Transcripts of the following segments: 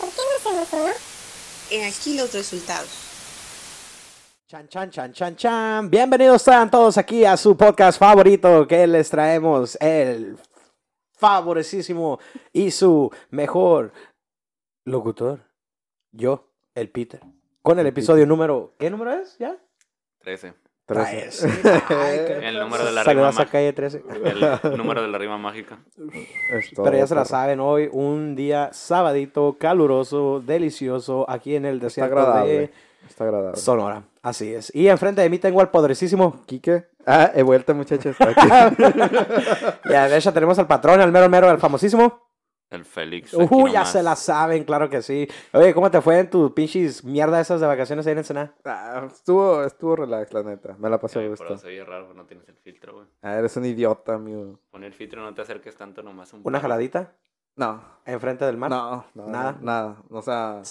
¿Por qué no hacemos uno? He aquí los resultados. Chan, chan, chan, chan, chan. Bienvenidos sean todos aquí a su podcast favorito que les traemos el favorecísimo y su mejor locutor. Yo, el Peter. Con el episodio número... ¿Qué número es ya? 13. Ah, ese. Ay, qué- El número de la rima Saludos a ma- calle 13. El número de la rima mágica. Es todo, Pero ya se la saben, hoy un día sabadito, caluroso, delicioso, aquí en el Está desierto agradable. de Está agradable. Sonora. Así es. Y enfrente de mí tengo al poderísimo Quique. Ah, he vuelto, muchachos. Aquí. Y a la derecha tenemos al patrón, al mero mero, al famosísimo. El Félix. Uh, ya se la saben, claro que sí. Oye, ¿cómo te fue en tus pinches mierda esas de vacaciones ahí en Ensenada? Ah, estuvo, estuvo relax, la neta. Me la pasé a gusto. pero se oye raro, no tienes el filtro, güey. Ah, eres un idiota, amigo. Con el filtro no te acerques tanto, nomás un ¿Una jaladita? No. ¿Enfrente del mar? No, no, Nada. Nada. O sea,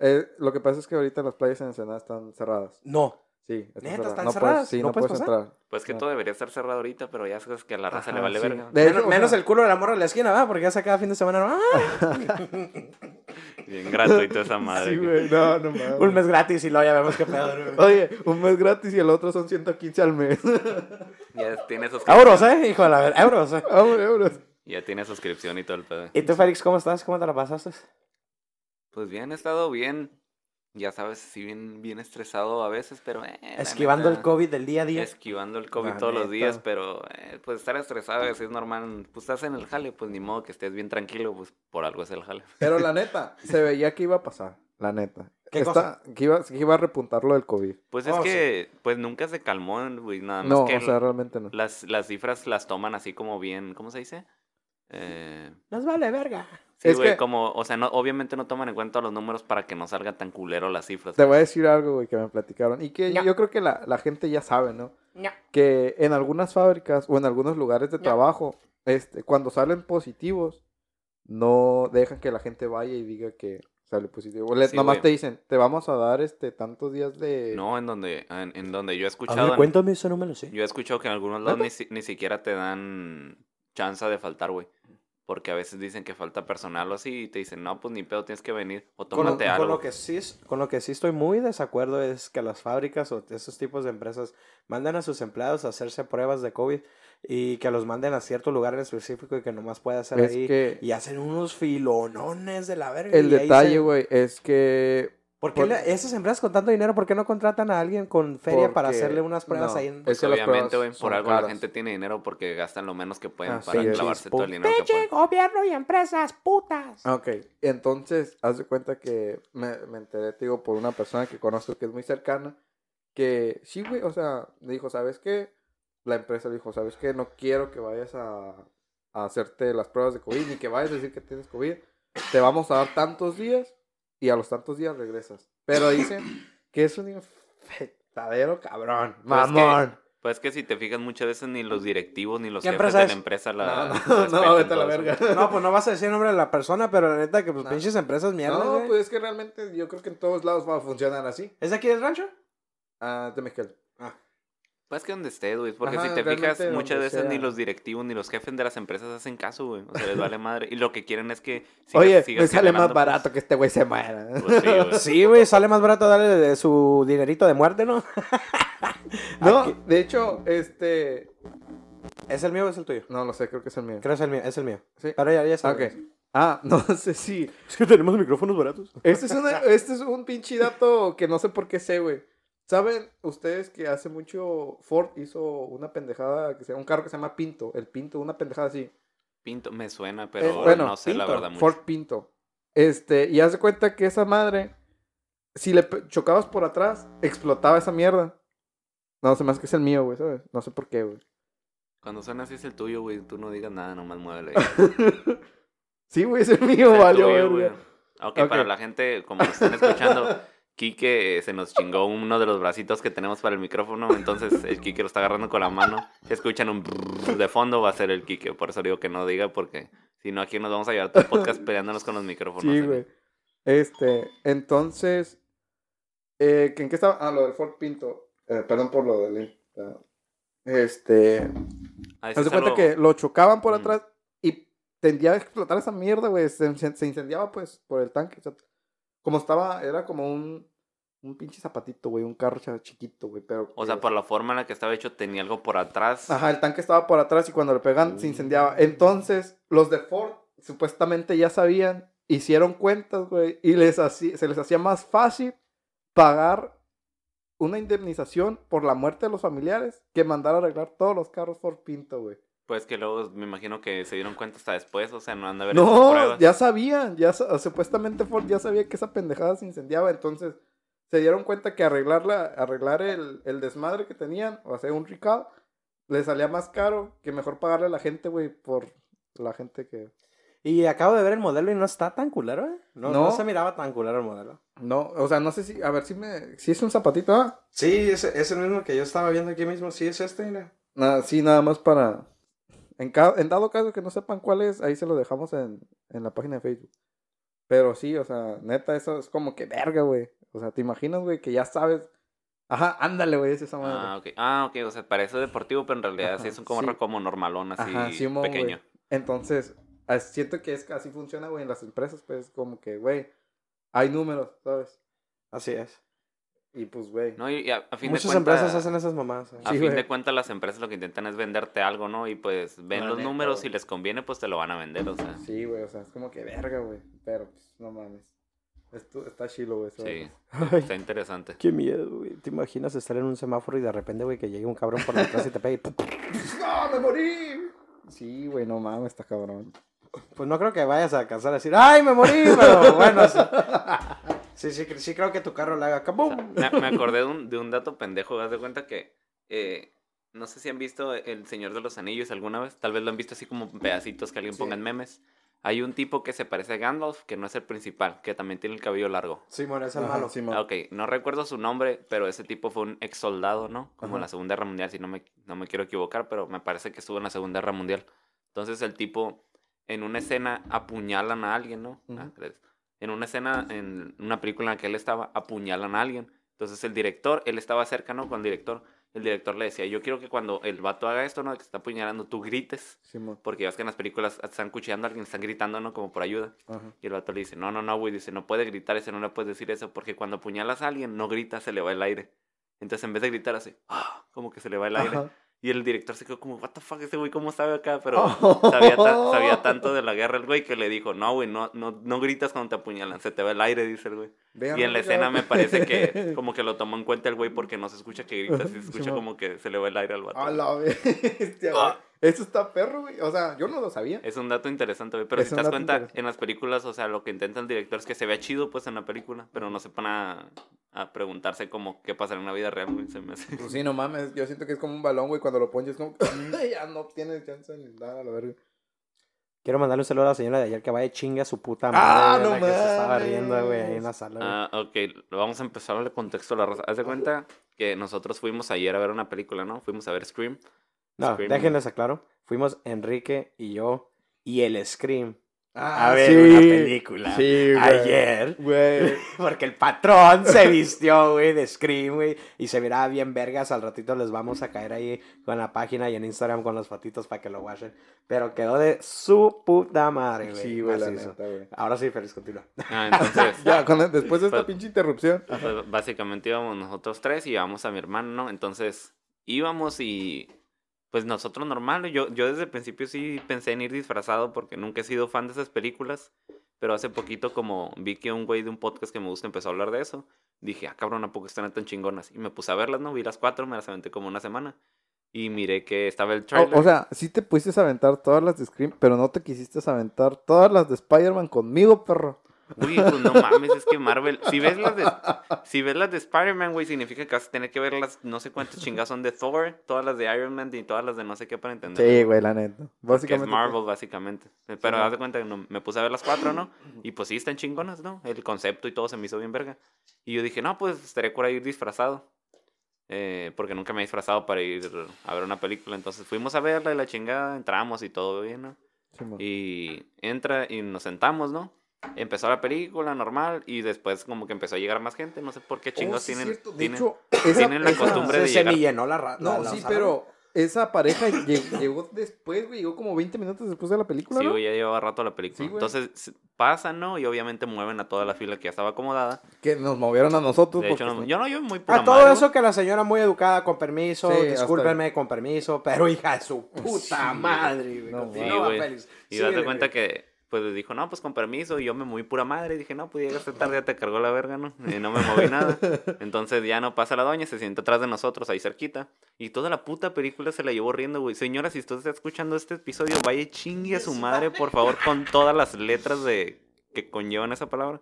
eh, lo que pasa es que ahorita las playas en Ensenada están cerradas. No. Sí, están ¿Neta, están no cerradas? Puedes, sí, ¿No no, puedes puedes entrar. Pues que No. todo debería estar cerrado ahorita, pero ya sabes que a la raza le vale sí. verga. De hecho, menos, el culo de la morra de la esquina, ¿va? Porque ya se cada fin de semana. ¡Ah! Bien gratuito esa madre. Sí, güey. No, no mames. Un mes gratis y luego ya vemos qué pedo. güey. Oye, un mes gratis y el otro son 115 al mes. Ya tiene suscripción. Euros, ¿eh? Hijo de la ver, euros. ¿eh? Vamos, euros. Ya tiene suscripción y todo el pedo. ¿Y tú, Félix, cómo estás? ¿Cómo te la pasaste? Pues bien, he estado bien. Ya sabes, sí, bien, bien estresado a veces, pero. Eh, Esquivando el COVID del día a día. Esquivando el COVID La todos los días, pero eh, pues estar estresado es normal. Pues estás en el jale, pues ni modo que estés bien tranquilo, pues por algo es el jale. Pero la neta, se veía que iba a pasar. La neta. ¿Qué Está- Que, iba, que iba a repuntar lo del COVID. Pues es Oh, que, pues nunca se calmó, güey, nada más No, que o sea, realmente no. las, las cifras las toman así como bien, ¿cómo se dice? Eh, Nos vale verga. Sí, Es güey, que- como, o sea, no, obviamente no toman en cuenta los números para que no salga tan culero las cifras. Te voy a decir algo, güey, que me platicaron. Y que No. yo creo que la, la gente ya sabe, ¿no? No. Que en algunas fábricas o en algunos lugares de No. trabajo, este, cuando salen positivos, no dejan que la gente vaya y diga que sale positivo. Le, Sí, nomás güey. te dicen, te vamos a dar este tantos días de... No, en donde, en, en donde yo he A escuchado, ver, cuéntame eso, no me lo sé. yo he escuchado que en algunos lados ni, ni siquiera te dan chance de faltar, güey. Porque a veces dicen que falta personal o así y te dicen, no, pues ni pedo, tienes que venir o Con tómate con algo. lo que sí con lo que sí estoy muy desacuerdo es que las fábricas o esos tipos de empresas mandan a sus empleados a hacerse pruebas de COVID y que los manden a cierto lugar en específico y que nomás pueda hacer Es ahí que- y hacen unos filonones de la verga. El y ahí detalle, se- güey, es que... ¿Por qué por- le- esas empresas con tanto dinero, por qué no contratan a alguien con feria para Porque- hacerle unas pruebas no, ahí en... es que obviamente, güey, por algo la gente tiene dinero porque gastan lo menos que pueden para es. clavarse todo el dinero pueden. gobierno y empresas putas! Ok, entonces, haz de cuenta que me, me enteré, te digo, por una persona que conozco que es muy cercana, que sí, güey, o sea, me dijo, ¿sabes qué? La empresa le dijo, ¿sabes qué? No quiero que vayas a, a hacerte las pruebas de COVID, ni que vayas a decir que tienes COVID. Te vamos a dar tantos días y a los tantos días regresas. Pero dicen que es un infectadero cabrón. Pues es que- Mamón. Pues que si te fijas muchas veces ni los directivos ni los ¿Qué jefes empresa de es? la empresa la No, no, no, vete a la eso. verga. No, pues no vas a decir el nombre de la persona, pero la neta que pues No. pinches empresas mierda, No, güey. pues es que realmente yo creo que en todos lados va a funcionar así. ¿Es de aquí del rancho? Ah, de Mezcal. Pues que donde estés, güey. Porque Ajá, si te fijas, muchas veces ni los directivos ni los jefes de las empresas hacen caso, güey. O sea, les vale madre. Y lo que quieren es que sigas- Oye, sigas me sale más pues. barato que este güey se muera. Pues sí, güey. Sí, güey, sale más barato darle de su dinerito de muerte, ¿no? No, de hecho, este. ¿Es el mío o es el tuyo? No lo sé, creo que es el mío. Creo que es el mío, es el mío. Sí. Pero ya, ya Ah, sabes. ok. Ah, no sé si. Es que tenemos micrófonos baratos. Este es, una- este es un pinche dato que no sé por qué sé, güey. ¿Saben ustedes que hace mucho Ford hizo una pendejada, que se llama un carro que se llama Pinto? El Pinto, una pendejada así. Pinto me suena, Eh, pero bueno, no sé la verdad mucho. Ford Pinto. Este, y haz de cuenta que esa madre, si le chocabas por atrás, explotaba esa mierda. No, me hace que es el mío, güey, ¿sabes? No sé por qué, güey. Cuando suena así es el tuyo, güey. Tú no digas nada, nomás muévele. sí, güey, es el mío, Es el valió, tuyo, verga. güey. Ok, Ok. para la gente, como están escuchando, Quique eh, se nos chingó uno de los bracitos que tenemos para el micrófono, entonces el Quique lo está agarrando con la mano. Si escuchan un brrr de fondo, va a ser el Quique. Por eso digo que no diga, porque si no, aquí nos vamos a llevar todo el podcast peleándonos con los micrófonos. Sí, güey. Este, entonces, eh, ¿que ¿en qué estaba? Ah, lo del Ford Pinto. Eh, perdón por lo del... Este, Ah, haz de cuenta que lo chocaban por Mm. atrás y tendía a explotar esa mierda, güey. Se, se- se incendiaba, pues, por el tanque. o sea, como estaba, era como un, un pinche zapatito, güey, un carro chiquito, güey, pero... O sea, por la forma en la que estaba hecho, tenía algo por atrás. Ajá, el tanque estaba por atrás y cuando le pegan se incendiaba. Entonces, los de Ford supuestamente ya sabían, hicieron cuentas, güey, y les hacía- se les hacía más fácil pagar una indemnización por la muerte de los familiares que mandar a arreglar todos los carros Ford Pinto, güey. Pues que luego me imagino que se dieron cuenta hasta después, o sea, no de haber hecho No, ya sabían, ya supuestamente Ford ya sabía que esa pendejada se incendiaba, entonces se dieron cuenta que arreglarla, arreglar el, el desmadre que tenían, o hacer un recall, le salía más caro que mejor pagarle a la gente, güey, por la gente que... Y acabo de ver el modelo y no está tan culero, ¿eh? No, no. No. se miraba tan culero el modelo. No, o sea, no sé si, a ver si me, si es un zapatito, ah, Sí, es, es el mismo que yo estaba viendo aquí mismo. Sí, es este, mira. nada, sí, nada más para, en, ca- en dado caso que no sepan cuál es, ahí se lo dejamos en, en la página de Facebook. Pero sí, o sea, neta, eso es como que verga, güey. O sea, te imaginas, güey, que ya sabes. Ajá, ándale, güey, es esa madre. Ah, ok. Ah, ok, o sea, parece deportivo, pero en realidad sí Ajá, es un como, sí. como normalón, así Ajá, Simón, pequeño. Entonces, siento que es que así funciona, güey, en las empresas, pues, como que, güey, hay números, ¿sabes? Así es. Y pues, güey. No, y a, a fin Muchas de cuentas, empresas hacen esas mamás. ¿eh? a Sí, fin de cuentas las empresas lo que intentan es venderte algo, ¿no? Y pues ven los neta, números, si les conviene, pues te lo van a vender, o sea. Sí, güey, o sea, es como que verga, güey. Pero, pues, no mames. Esto está chilo, güey. Sí, está interesante. qué miedo, güey. ¿Te imaginas estar en un semáforo y de repente, güey, que llegue un cabrón por detrás y te pegue? ¡No, me morí! Sí, güey, no mames, está cabrón. Pues no creo que vayas a alcanzar a decir, ¡ay, me morí! Pero bueno, sí. Sí, sí, sí creo que tu carro le haga ¡cabum! Me, me acordé de un, de un dato pendejo, haz de cuenta que eh, no sé si han visto El Señor de los Anillos alguna vez, tal vez lo han visto así como pedacitos que alguien Sí. ponga en memes. Hay un tipo que se parece a Gandalf, que no es el principal, que también tiene el cabello largo. Simón, es el Ajá, malo. Simón. Ok, no recuerdo su nombre, pero ese tipo fue un ex soldado, ¿no? Como en la Segunda Guerra Mundial, si no me, no me quiero equivocar, pero me parece que estuvo en la Segunda Guerra Mundial. Entonces el tipo, en una escena, apuñalan a alguien, ¿no? Ah. En una escena, en una película en la que él estaba, apuñalan a alguien. Entonces el director, él estaba cerca, ¿no? Con el director. El director le decía, yo quiero que cuando el vato haga esto, ¿no? Que está apuñalando, tú grites. Simón. Porque ya ves que en las películas están cuchillando a alguien, están gritando, ¿no? Como por ayuda. Ajá. Y el vato le dice, no, no, no, güey, dice, no puede gritar ese, no le puedes decir eso, porque cuando apuñalas a alguien, no grita, se le va el aire. Entonces, en vez de gritar así, "Ah", como que se le va el aire. Y el director se quedó como, what the fuck, ese güey, ¿cómo sabe acá? Pero Oh. sabía, ta- sabía tanto de la guerra el güey que le dijo, no, güey, no, no, no gritas cuando te apuñalan, se te va el aire, dice el güey. Vean, Y en la escena me parece que como que lo tomó en cuenta el güey porque no se escucha que gritas, se escucha como que se le va el aire al vato. A la bestia, güey. Ah. Eso está perro, güey. O sea, yo no lo sabía. Es un dato interesante, güey. Pero Es si te das cuenta, en las películas, o sea, lo que intenta el director es que se vea chido, pues, en la película, pero no se van a, a preguntarse como qué pasa en la vida real, güey. Se me hace. Pues sí, no mames. Yo siento que es como un balón, güey. Cuando lo ponches, como. ya no tienes chance ni nada, a la verga. Quiero mandarle un saludo a la señora de ayer que vaya chinga a su puta Ah, madre. no la que se estaba riendo, güey, ahí en la sala. güey. Ah, ok. Vamos a empezar el contexto de la raza. Haz de cuenta que nosotros fuimos ayer a ver una película, ¿no? Fuimos a ver Scream. No, Scream. déjenles aclaro. Fuimos Enrique y yo y el Scream Ah, a ver sí. una película. Sí, güey. Ayer. Güey. Porque el patrón se vistió, güey, de Scream, güey. Y se verá bien vergas. Al ratito les vamos a caer ahí con la página y en Instagram con las fotitos para que lo watchen. Pero quedó de su puta madre, güey. Sí, güey, la macizo. neta, güey. Ahora sí, feliz continúa. Ah, entonces, Ya, con- después de esta Pues- pinche interrupción. pues, básicamente íbamos nosotros tres y íbamos a mi hermano, ¿no? Entonces, íbamos y pues nosotros normal, yo, yo desde el principio sí pensé en ir disfrazado porque nunca he sido fan de esas películas, pero hace poquito como vi que un güey de un podcast que me gusta empezó a hablar de eso, dije, ah cabrón, ¿a poco están tan chingonas? Y me puse a verlas, ¿no? Vi las cuatro, me las aventé como una semana y miré que estaba el trailer. O, o sea, sí te pudiste aventar todas las de Scream, pero no te quisiste aventar todas las de Spider-Man conmigo, perro. Uy, pues no mames, es que Marvel. Si ves las de, si ves las de Spider-Man, güey, significa que vas a tener que ver las no sé cuántas chingas son de Thor, todas las de Iron Man y todas las de no sé qué para entender. Sí, güey, la neta. Que es Básicamente. Marvel, básicamente. Pero man. haz de cuenta que no- me puse a ver las cuatro, ¿no? Y pues sí, están chingonas, ¿no? El concepto y todo se me hizo bien verga. Y yo dije, no, pues estaría cura ir disfrazado. Eh, porque nunca me he disfrazado para ir a ver una película. Entonces fuimos a verla y la chingada, entramos y todo bien, ¿no? Y entra y nos sentamos, ¿no? Empezó la película normal y después como que empezó a llegar más gente. No sé por qué Oh, sí, es tienen. De tienen, hecho, esa- tienen la esa- costumbre de Se llegar. semillenó la ra- No, la sí, pero esa pareja lleg- llegó después, güey. Llegó como 20 minutos después de la película, Sí, ¿no? güey, ya llevaba rato la película. Sí. Entonces pasan, ¿no? Y obviamente mueven a toda la fila que ya estaba acomodada. Que nos movieron a nosotros. De hecho, porque- no- yo no, yo muy A todo eso que la señora muy educada, con permiso, Sí, discúlpenme, con permiso, pero hija de su puta Sí, madre, güey. no, güey. Y date cuenta que, pues le dijo, no, pues con permiso. Y yo me moví pura madre. Y dije, no, pues llegaste tarde, ya te cargó la verga, ¿no? Y no me moví nada. Entonces ya no pasa la doña, se sienta atrás de nosotros, ahí cerquita. Y toda la puta película se la llevó riendo, güey. Señora, si usted está escuchando este episodio, vaya y chingue a su madre, por favor, con todas las letras de que conllevan esa palabra.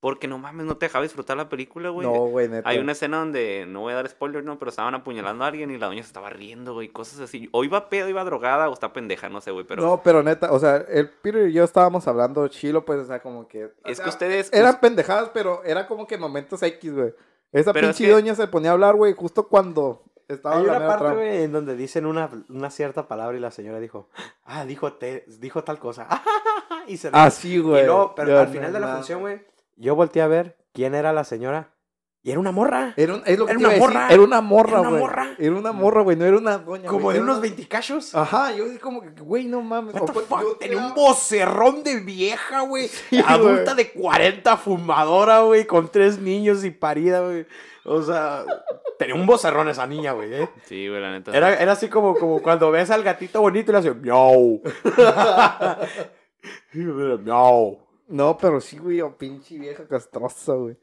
Porque no mames, no te dejaba disfrutar la película, güey. No, güey, neta. Hay una escena donde, no voy a dar spoiler, no, pero estaban apuñalando a alguien y la doña se estaba riendo, güey, cosas así. O iba pedo, iba drogada, o está pendeja, no sé, güey, pero... No, pero neta, o sea, el Peter y yo estábamos hablando chilo, pues, o sea, como que... o Es sea, que ustedes... Eran pendejadas, pero era como que momentos X, güey. Esa Pero es pinche que- doña se ponía a hablar, güey, justo cuando estaba Hay una parte, güey, en donde dicen una, una cierta palabra y la señora dijo, ah, dijo, te, dijo tal cosa. y se Ah, sí, Y güey. pero Yo al no final de la función, güey, yo volteé a ver quién era la señora. Y era una morra. Era, un- es lo que Era una morra. Era una morra, Era una güey. morra. Era una morra, güey. No era una doña. como güey, de unos una- 20 cachos. Ajá, yo dije como que, güey, no mames. What the fuck? yo Tenía un vocerrón de vieja, güey. Sí, adulta güey. de 40, fumadora, güey, con tres niños y parida, güey. O sea, tenía un vocerrón esa niña, güey, ¿eh? Sí, güey, la neta. Era, era así como, como cuando ves al gatito bonito y le hace miau. miau. No, pero sí, güey, oh, pinche vieja castrosa, güey.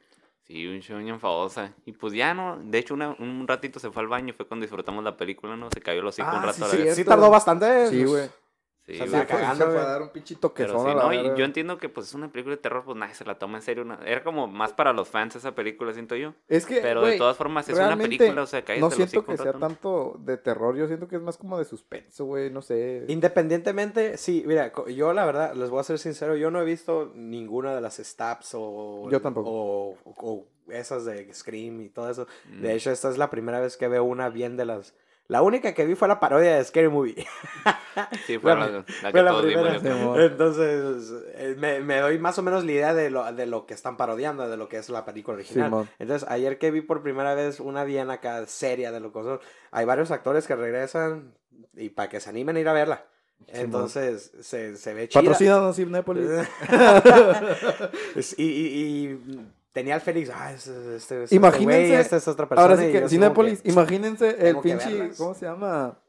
Sí, un show enfadosa. Y pues ya no, de hecho una- un ratito se fue al baño, fue cuando disfrutamos la película, ¿no? Se cayó el hocico un Ah, rato sí, a la sí, vez. sí tardó bastante. Sí, güey. Sí, se güey. la Se fue, cagando, fue a dar un pinche Pero toquezón sí, no, y yo entiendo que pues es una película de terror, pues nadie se la toma en serio. Era como más para los fans esa película, siento yo. Es que, Pero de todas formas es una película, o sea, cállate No siento que sea tanto de terror, yo siento que es más como de suspenso, güey, no sé. Independientemente, sí, mira, yo la verdad, les voy a ser sincero, yo no he visto ninguna de las stabs o... Yo tampoco. O, o esas de Scream y todo eso. Mm. De hecho, esta es la primera vez que veo una bien de las... La única que vi fue la parodia de Scary Movie. Sí, fue la, la- la que Fue la todos primera. Entonces, eh, me, me doy más o menos la idea de lo, de lo que están parodiando, de lo que es la película original. Entonces, ayer que vi por primera vez una bien acá seria de lo que son, hay varios actores que regresan y para que se animen a ir a verla. Entonces, se, se ve chida. Patrocínanos, Cinépolis. Es- y, y, y tenía al Félix, ah, es, este, es este Imagínense, güey, esta es otra persona. Ahora sí que, yo Cinépolis, como imagínense el que pinche. ¿cómo se llama?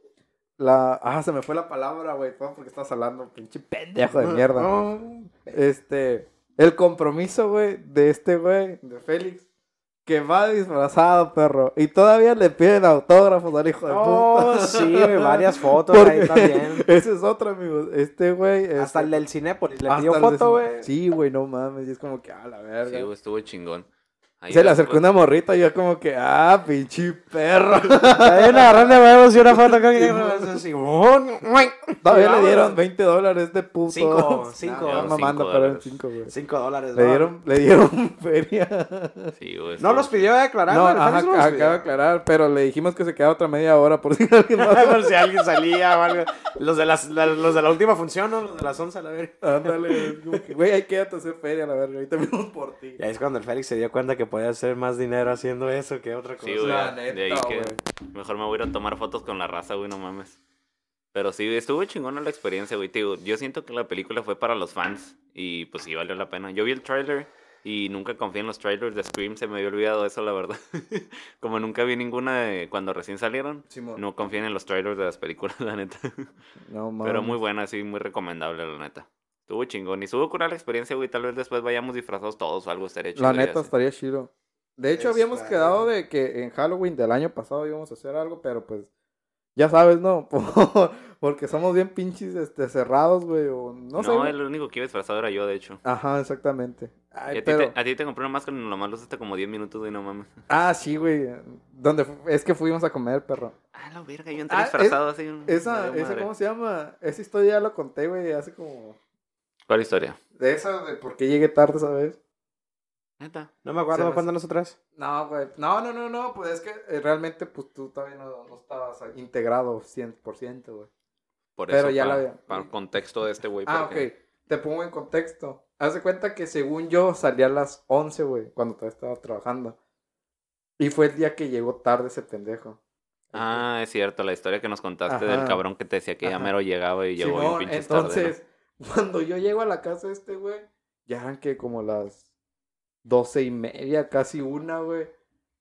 La, ah, se me fue la palabra, güey, porque estás hablando, pinche pendejo de mierda. No, Este, el compromiso, güey, de este güey, de Félix, que va disfrazado, perro, y todavía le piden autógrafos al hijo de Oh, puta. sí, güey, varias fotos Porque ahí también. Ese es otro, amigos. Este güey. Hasta el este, del Cinépolis le pidió foto, güey. Sí, güey, no mames. Y es como que, ah, la Sí, verga. güey, estuvo chingón. Ahí Se le acercó pues, una morrita y yo como que, ah, pinche perro. Una agarrón de huevos y una foto con. Todavía le dieron 20 dólares de puto. Cinco, cinco. No, Cinco mamando, pero en dólares. 5, güey. 5 dólares. Le dieron, le dieron feria. Sí, güey. No los pidió declarar, No, ajá, acaba pidió. de aclarar, pero le dijimos que se quedaba otra media hora por si alguien más. Por si alguien salía o algo. Los de, las, la- los de la última función, ¿no? Los de las 11 a la verga. Ándale, güey, hay que hacer feria, la verga. Ahorita venimos por ti. Y ahí es cuando el Félix se dio cuenta que podía hacer más dinero haciendo eso que otra cosa. Sí, güey. La De ahí neta, que güey. mejor me voy a ir a tomar fotos con la raza, güey, no mames. Pero sí, estuvo chingona la experiencia, güey. Digo, yo siento que la película fue para los fans y pues sí valió la pena. Yo vi el tráiler y nunca confié en los trailers de Scream, se me había olvidado eso, la verdad. Como nunca vi ninguna de cuando recién salieron, Simón. no confíen en los trailers de las películas, la neta. No, mames. Pero muy buena, sí, muy recomendable, la neta. Estuvo chingón. Y estuvo curar la experiencia, güey. Tal vez después vayamos disfrazados todos o algo estaría chido. La neta así. estaría chido. De hecho, habíamos quedado de que en Halloween del año pasado íbamos a hacer algo, pero pues Ya sabes, ¿no? Por- Porque somos bien pinches este, cerrados, güey. O no, No, sé. güey. el único que iba disfrazado era yo, de hecho. Ajá, exactamente. Ay, a, ti pero... te, a ti te compré una máscara y nomás lo usaste como 10 minutos, güey, no mames. Ah, sí, güey. Donde es que fuimos a comer, perro. Ah, la verga, yo entré Ah, disfrazado así. un- Esa, esa. ¿cómo se llama? Esa historia ya la conté, güey, hace como... ¿Cuál historia? De esa, de por qué llegué tarde, ¿sabes? Neta. No me acuerdo cuándo nosotras. No, güey. No, no, no, no. Pues es que eh, realmente, pues tú todavía no, no estabas integrado 100%, güey. Por Pero eso, ya pa- la había- Para el contexto de este güey. Ah, porque- ok. Te pongo en contexto. Haz de cuenta que según yo salí a las 11, güey, cuando todavía estaba trabajando. Y fue el día que llegó tarde ese pendejo. Ah, es cierto, la historia que nos contaste Ajá. del cabrón que te decía que ya mero llegaba y llegó bien Simón, pinches tarde, ¿no? cuando yo llego a la casa de este güey, ya eran que como las doce y media, casi una, güey.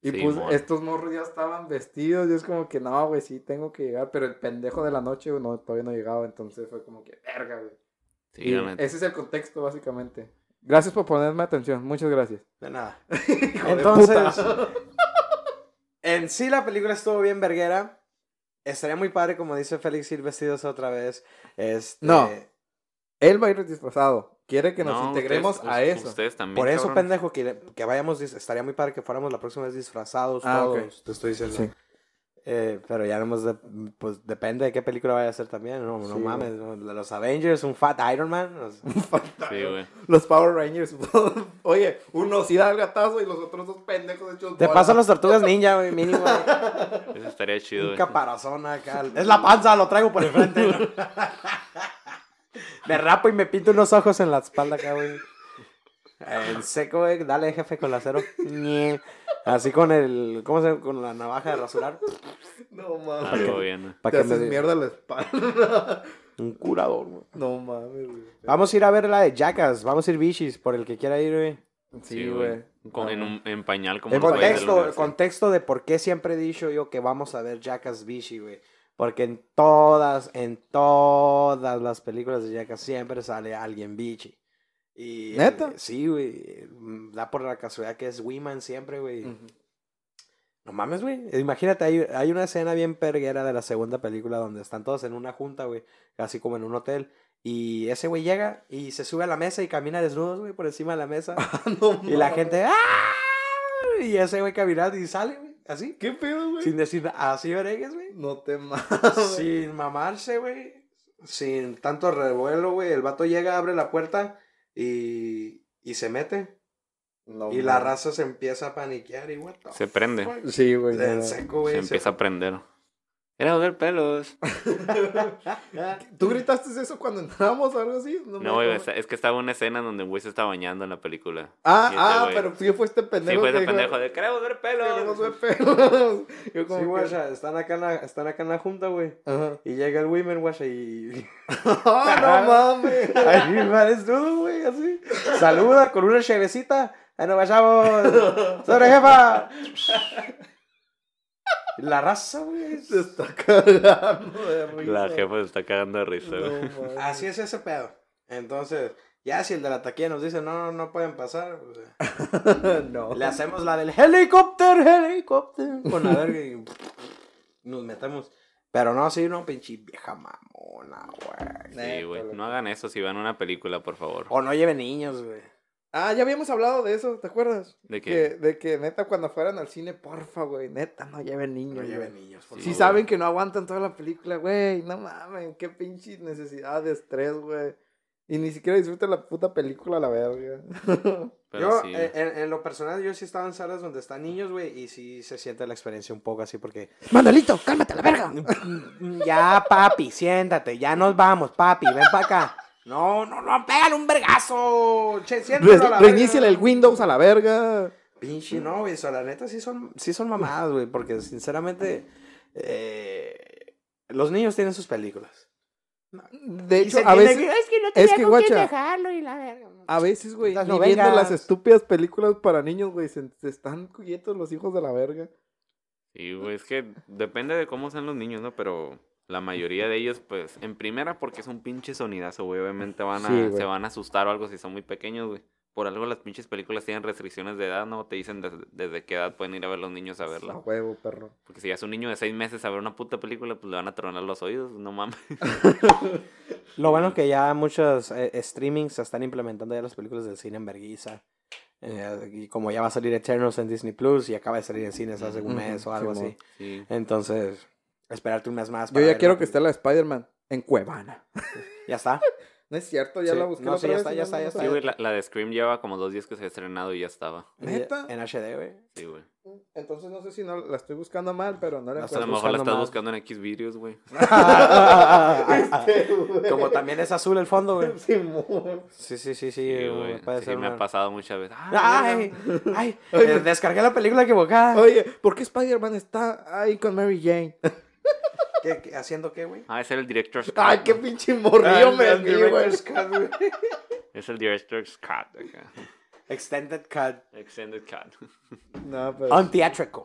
Y pues estos morros ya estaban vestidos y es como que no, güey, sí tengo que llegar, pero el pendejo de la noche güey, no, todavía no llegaba, entonces fue como que verga, güey. Sí, Y ese es el contexto, básicamente. Gracias por ponerme atención, muchas gracias. De nada. Hijo de Entonces, puta. en sí la película estuvo bien verguera. Estaría muy padre, como dice Félix, ir vestidos otra vez. Este, No. Él va a ir disfrazado. Quiere que nos No, integremos ustedes- a eso. Ustedes también. Por eso, cabrón. pendejo, que, que vayamos, estaría muy padre que fuéramos la próxima vez disfrazados Ah, ok. todos, te estoy diciendo. Sí. Eh, pero ya no hemos de- pues depende de qué película vaya a ser también, no, no Sí, mames, ¿no? los Avengers, un Fat Iron Man, o sea, Sí, güey. Los Power Rangers. Oye, uno sí da el gatazo y los otros dos pendejos hechos te pasan las tortugas ninja, güey, mínimo, güey. Eso estaría chido, un caparazón acá, es la panza, lo traigo por el frente, ¿no? me rapo y me pinto unos ojos en la espalda acá, güey. En seco, güey, dale jefe con la cero. Así con el, ¿cómo se llama? Con la navaja de rasurar. No mames. Algo bien, güey. Para Te que haces me mierda la espalda. un curador, güey. no mames, güey. Vamos a ir a ver la de Jackass. Vamos a ir bichis por el que quiera ir, güey. Sí, güey. Con- en, un, en pañal como El contexto, el contexto de por qué siempre he dicho yo que vamos a ver Jackass bichi, güey. Porque en todas, en todas las películas de Jackass siempre sale alguien bichi. Y, ¿Neta? eh, sí, güey. Da por la casualidad que es Wiman siempre, güey. No mames, güey. Imagínate, hay, hay una escena bien perguera de la segunda película donde están todos en una junta, güey. Casi como en un hotel. Y ese güey llega y se sube a la mesa y camina desnudos, güey, por encima de la mesa. No y la gente, ¡ah! Y ese güey caminando y sale, güey. Así. ¿Qué pedo, güey? Sin decir así oregues, güey. No te mames. Sin mamarse, güey. Sin tanto revuelo, güey. El vato llega, abre la puerta y, y se mete. No y la raza se empieza a paniquear y what the Se prende. fuck? Sí, güey. En no. seco, güey. Se empieza a prender. Era ver pelos. ¿Tú gritaste eso cuando entramos o algo así? me No, güey, es que estaba una escena donde un güey se estaba bañando en la película. Ah, este ah, güey- pero sí fue este Sí, pendejo. fue que ese dijo, pendejo de queremos ver "Queremos pelos. ver pelos". Yo como Sí, que- están acá, en la, están acá en la junta, güey. Ajá. Y llega el women, guacha, y... ¡Ah, no mames! Ahí va desnudo, güey, así. Saluda con una chevecita. Ahí nos vayamos. ¡Sobre jefa! La raza, güey. Se está cagando de risa. La jefa se está cagando de risa, No güey. Así es ese pedo. Entonces, ya si el de la taquilla nos dice, no, no, no pueden pasar, pues, no. le hacemos la del helicóptero, helicóptero. Con la verga y nos metemos. Pero no, sí, no, pinche vieja mamona, güey. Sí, güey. No hagan eso si van a una película, por favor. O no lleven niños, güey. Ah, ya habíamos hablado de eso, ¿te acuerdas? ¿De Que, qué? de que neta cuando fueran al cine, porfa, güey, neta, no lleven niños. No lleven niños, por Sí, Si saben que no aguantan toda la película, güey, no mames, qué pinche necesidad de estrés, güey. Y ni siquiera disfrutan la puta película a la verga. Pero yo, sí. eh, en, en lo personal, yo sí estaba en salas donde están niños, güey, y sí se siente la experiencia un poco así porque... Manuelito, cálmate a la verga. Ya, papi, siéntate, ya nos vamos, papi, ven para acá. No, no, no, pégale un vergazo. Che, a la el. Windows a la verga. Pinche, no, güey, eso, la neta sí son, sí son mamadas, güey, porque sinceramente, eh, los niños tienen sus películas. De hecho, a veces, que- Es que no es tenía que, con quién guacha, dejarlo y la verga. a veces, güey, Las ni viendo las estúpidas películas para niños, güey, se, se están quietos los hijos de la verga. Sí, güey, es que depende de cómo sean los niños, ¿no? Pero la mayoría de ellos, pues, en primera porque es un pinche sonidazo, güey. Obviamente van a, Sí, güey. se van a asustar o algo si son muy pequeños, güey. por algo las pinches películas tienen restricciones de edad, ¿no? Te dicen desde, desde qué edad pueden ir a ver los niños a A verla. huevo, perro. Porque si ya es un niño de seis meses a ver una puta película, pues le van a tronar los oídos, no mames. Lo bueno que ya muchos eh, streamings están implementando ya las películas del cine en vergüenza. Eh, y como ya va a salir Eternals en Disney Plus y acaba de salir en cines hace un mes o algo así. Sí. Entonces, esperarte un mes más. Yo ya quiero que esté la de Spider-Man en Cuevana. Ya está. No es cierto, ya Sí, la busqué. no, la sí, ya está, ya no- está, ya no está. Sí, güey, la, la de Scream lleva como dos días que se ha estrenado y ya estaba. ¿Neta? En HD, güey. Sí, güey. Entonces no sé si no la estoy buscando mal, pero no la La A estás lo encuentro. mejor la estás mal. buscando en X videos, güey. Como también es azul el fondo, güey. Sí, sí, sí, sí. Sí, güey. puede Sí, ser me una- ha pasado muchas veces. Ah, Ay, mierda. ay, eh, descargué la película equivocada. Oye, ¿por qué Spider-Man está ahí con Mary Jane? ¿Qué, qué- haciendo qué, güey? Ah, es el director's cut. Ay, qué pinche morrillo me vi, güey. Es el director's cut acá. Extended cut. Extended cut. No, pero... Untheatrical.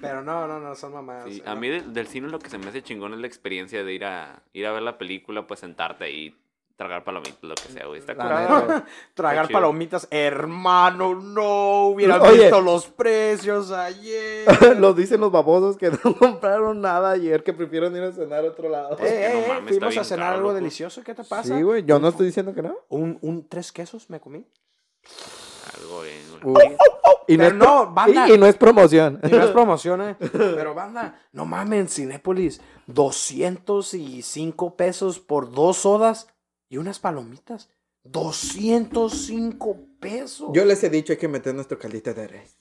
Pero no, no, no, son mamadas. Sí, No. a mí del, del cine lo que se me hace chingón es la experiencia de ir a ir a ver la película, pues sentarte ahí, tragar palomitas, lo que sea, güey. Está curado. Tragar chido. palomitas, hermano, no hubieran Oye. visto los precios ayer. Los dicen los babosos que no compraron nada ayer, que prefieren ir a cenar a otro lado. Eh, no mames, está fuimos a bien cenar caro, algo loco. delicioso, ¿qué te pasa? Sí, güey, yo no estoy diciendo que no. Un, un tres quesos me comí. Algo bien, güey. Uy. Y no, Pero es pro- no, banda. y, y no es promoción. Y no es promoción, eh. Pero banda, no mames, Cinépolis, 205 pesos por dos sodas y unas palomitas. 205 pesos. Yo les he dicho hay que meter nuestro caldito de res.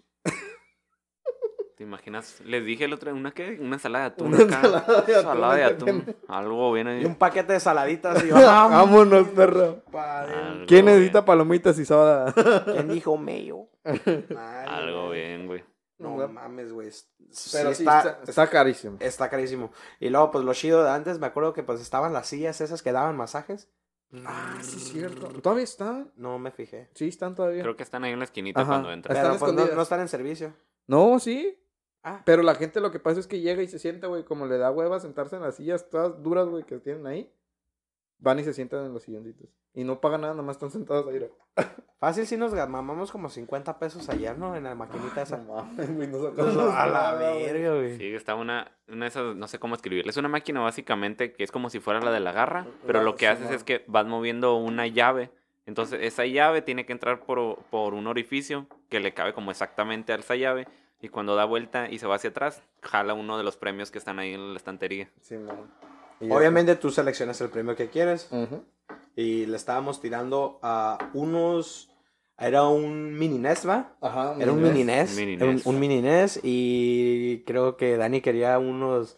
¿Te imaginas? Les dije el otro, ¿una qué? Una ensalada de atún Una acá. ensalada de atún, de. Algo bien ahí. Y un paquete de saladitas y vamos. Vámonos, perro. ¿Quién bien. necesita palomitas y soda? ¿Quién dijo mayo? Algo bien, güey. No No. mames, güey. Pero Sí sí, está, está, está carísimo. está carísimo. Y luego, pues lo chido de antes, me acuerdo que pues estaban las sillas esas que daban masajes. Ah, sí, es cierto. ¿Todavía están? No me fijé. Sí, están todavía. Creo que están ahí en la esquinita Ajá. cuando entras. Están Pero pues, no, no están en servicio. No, sí. Ah, Pero la gente lo que pasa es que llega y se sienta, güey, como le da hueva sentarse en las sillas todas duras, güey, que tienen ahí. Van y se sientan en los silloncitos. Y no pagan nada, nomás están sentados ahí. fácil si nos mamamos como 50 pesos ayer, ¿no? En la maquinita esa. No mames, güey, no sacamos A la verga, güey. Sí, está una, una de esas, no sé cómo escribirla. Es una máquina básicamente que es como si fuera la de la garra, pero lo que haces es que vas moviendo una llave. Entonces esa llave tiene que entrar por, por un orificio que le cabe como exactamente a esa llave. Y cuando da vuelta y se va hacia atrás, jala uno de los premios que están ahí en la estantería. Simón. Y Obviamente tú seleccionas el premio que quieres. está. Ujú. Y le estábamos tirando a unos... Era un mini NES, ¿va? Ajá. Era un NES. mini NES. Mini era un, NES. un mini NES y creo que Dani quería unos...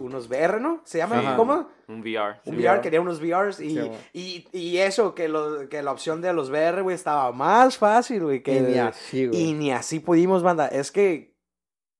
Unos VR, ¿no? ¿Se llaman? Ajá. ¿Cómo? Un VR. Un Sí, VR, VR. quería unos VRs y, Sí, bueno. y, y eso, que, lo, que la opción de los VR, güey, estaba más fácil, güey. Que Y ni así, güey. y ni así pudimos, banda. Es que,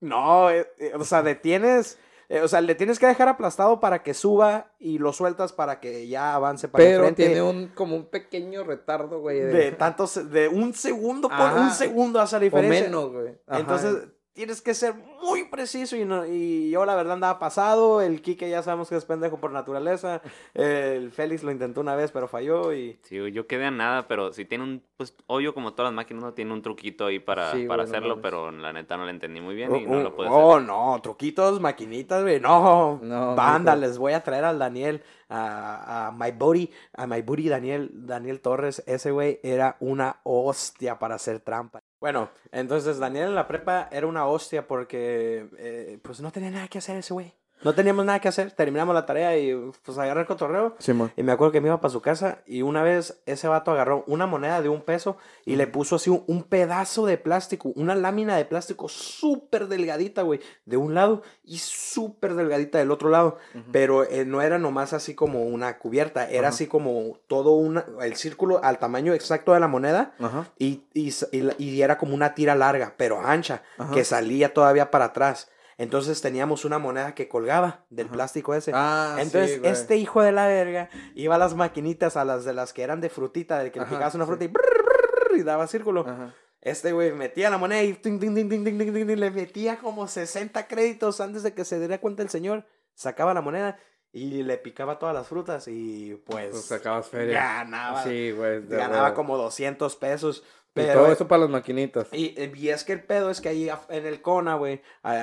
no, eh, eh, o sea, detienes, eh, o sea, le tienes que dejar aplastado para que suba y lo sueltas para que ya avance para Pero enfrente. tiene un, como un pequeño retardo, güey. De tantos, de un segundo por Ajá. un segundo hace la o diferencia. menos, güey. Ajá. Entonces, tienes que ser muy preciso y, no, y yo la verdad andaba pasado, el Kike ya sabemos que es pendejo por naturaleza, el Félix lo intentó una vez pero falló y... Sí, yo quedé a nada, pero si tiene un, pues, obvio como todas las máquinas, no tiene un truquito ahí para, Sí, para hacerlo, pero la neta no lo entendí muy bien y no Oh, lo pude oh, hacer. no, truquitos, maquinitas, güey, no, No, banda, les voy a traer al Daniel, a, a My Buddy, a My Buddy Daniel, Daniel Torres, ese güey era una hostia para hacer trampa. Bueno, entonces Daniel en la prepa era una hostia porque eh, pues no tenía nada que hacer ese güey. No teníamos nada que hacer, terminamos la tarea y pues agarré el cotorreo. Y me acuerdo que me iba para su casa y una vez ese vato agarró una moneda de un peso y le puso así un, un pedazo de plástico, una lámina de plástico súper delgadita, güey, de un lado y súper delgadita del otro lado. Pero eh, no era nomás así como una cubierta, era así como todo una, el círculo al tamaño exacto de la moneda y, y, y era como una tira larga, pero ancha, que salía todavía para atrás. Entonces teníamos una moneda que colgaba del Ajá. plástico ese. Ah, Entonces, sí, güey. este hijo de la verga iba a las maquinitas, a las de las que eran de frutita, de que le Ajá, picabas una sí. fruta y, brr, brr, y daba círculo. Ajá. Este güey metía la moneda y ting, ting, ting, le metía como 60 créditos antes de que se diera cuenta el señor. Sacaba la moneda y le picaba todas las frutas y pues, Pues sacabas feria. ganaba, Sí, güey. ganaba huevo. como 200 pesos. Y todo eso para las maquinitas. y, y es que el pedo es que ahí af- en el Cona, güey,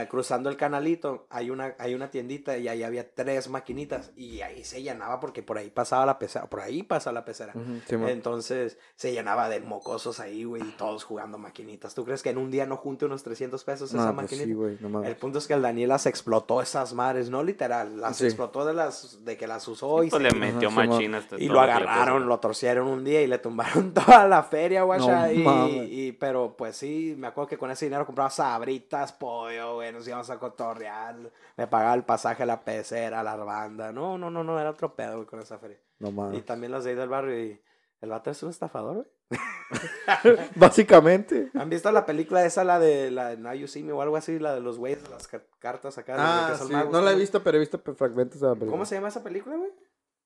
cruzando el canalito, hay una, hay una tiendita y ahí había tres maquinitas y ahí se llenaba porque por ahí pasaba la pecera, por ahí pasa la pecera. Sí. Entonces se llenaba de mocosos ahí, güey, y todos jugando maquinitas. ¿Tú crees que en un día no junte unos 300 pesos esa No, pues maquinita? sí, güey, no mames. El punto es que el Daniel las explotó esas madres, no literal, las Sí. explotó de las de que las usó y, Pues se- le metió Ajá, machinas. y lo agarraron, lo torcieron un día y le tumbaron toda la feria, guacha. No y, mames. y- pero pues sí, me acuerdo que con ese dinero compraba sabritas, pollo, güey, nos íbamos a cotorrear. Me pagaba el pasaje a la pecera, a la banda. No, no, no, no, era otro pedo güey, con esa feria. No Y mames. también las de ahí del barrio y el vato es un estafador, güey. Básicamente. ¿Han visto la película esa, la de la de Now You See Me o algo así, la de los güeyes las ca- cartas acá? de Ah, sí. magos, No la he visto, pero he visto fragmentos de la película. ¿Cómo se llama esa película, güey?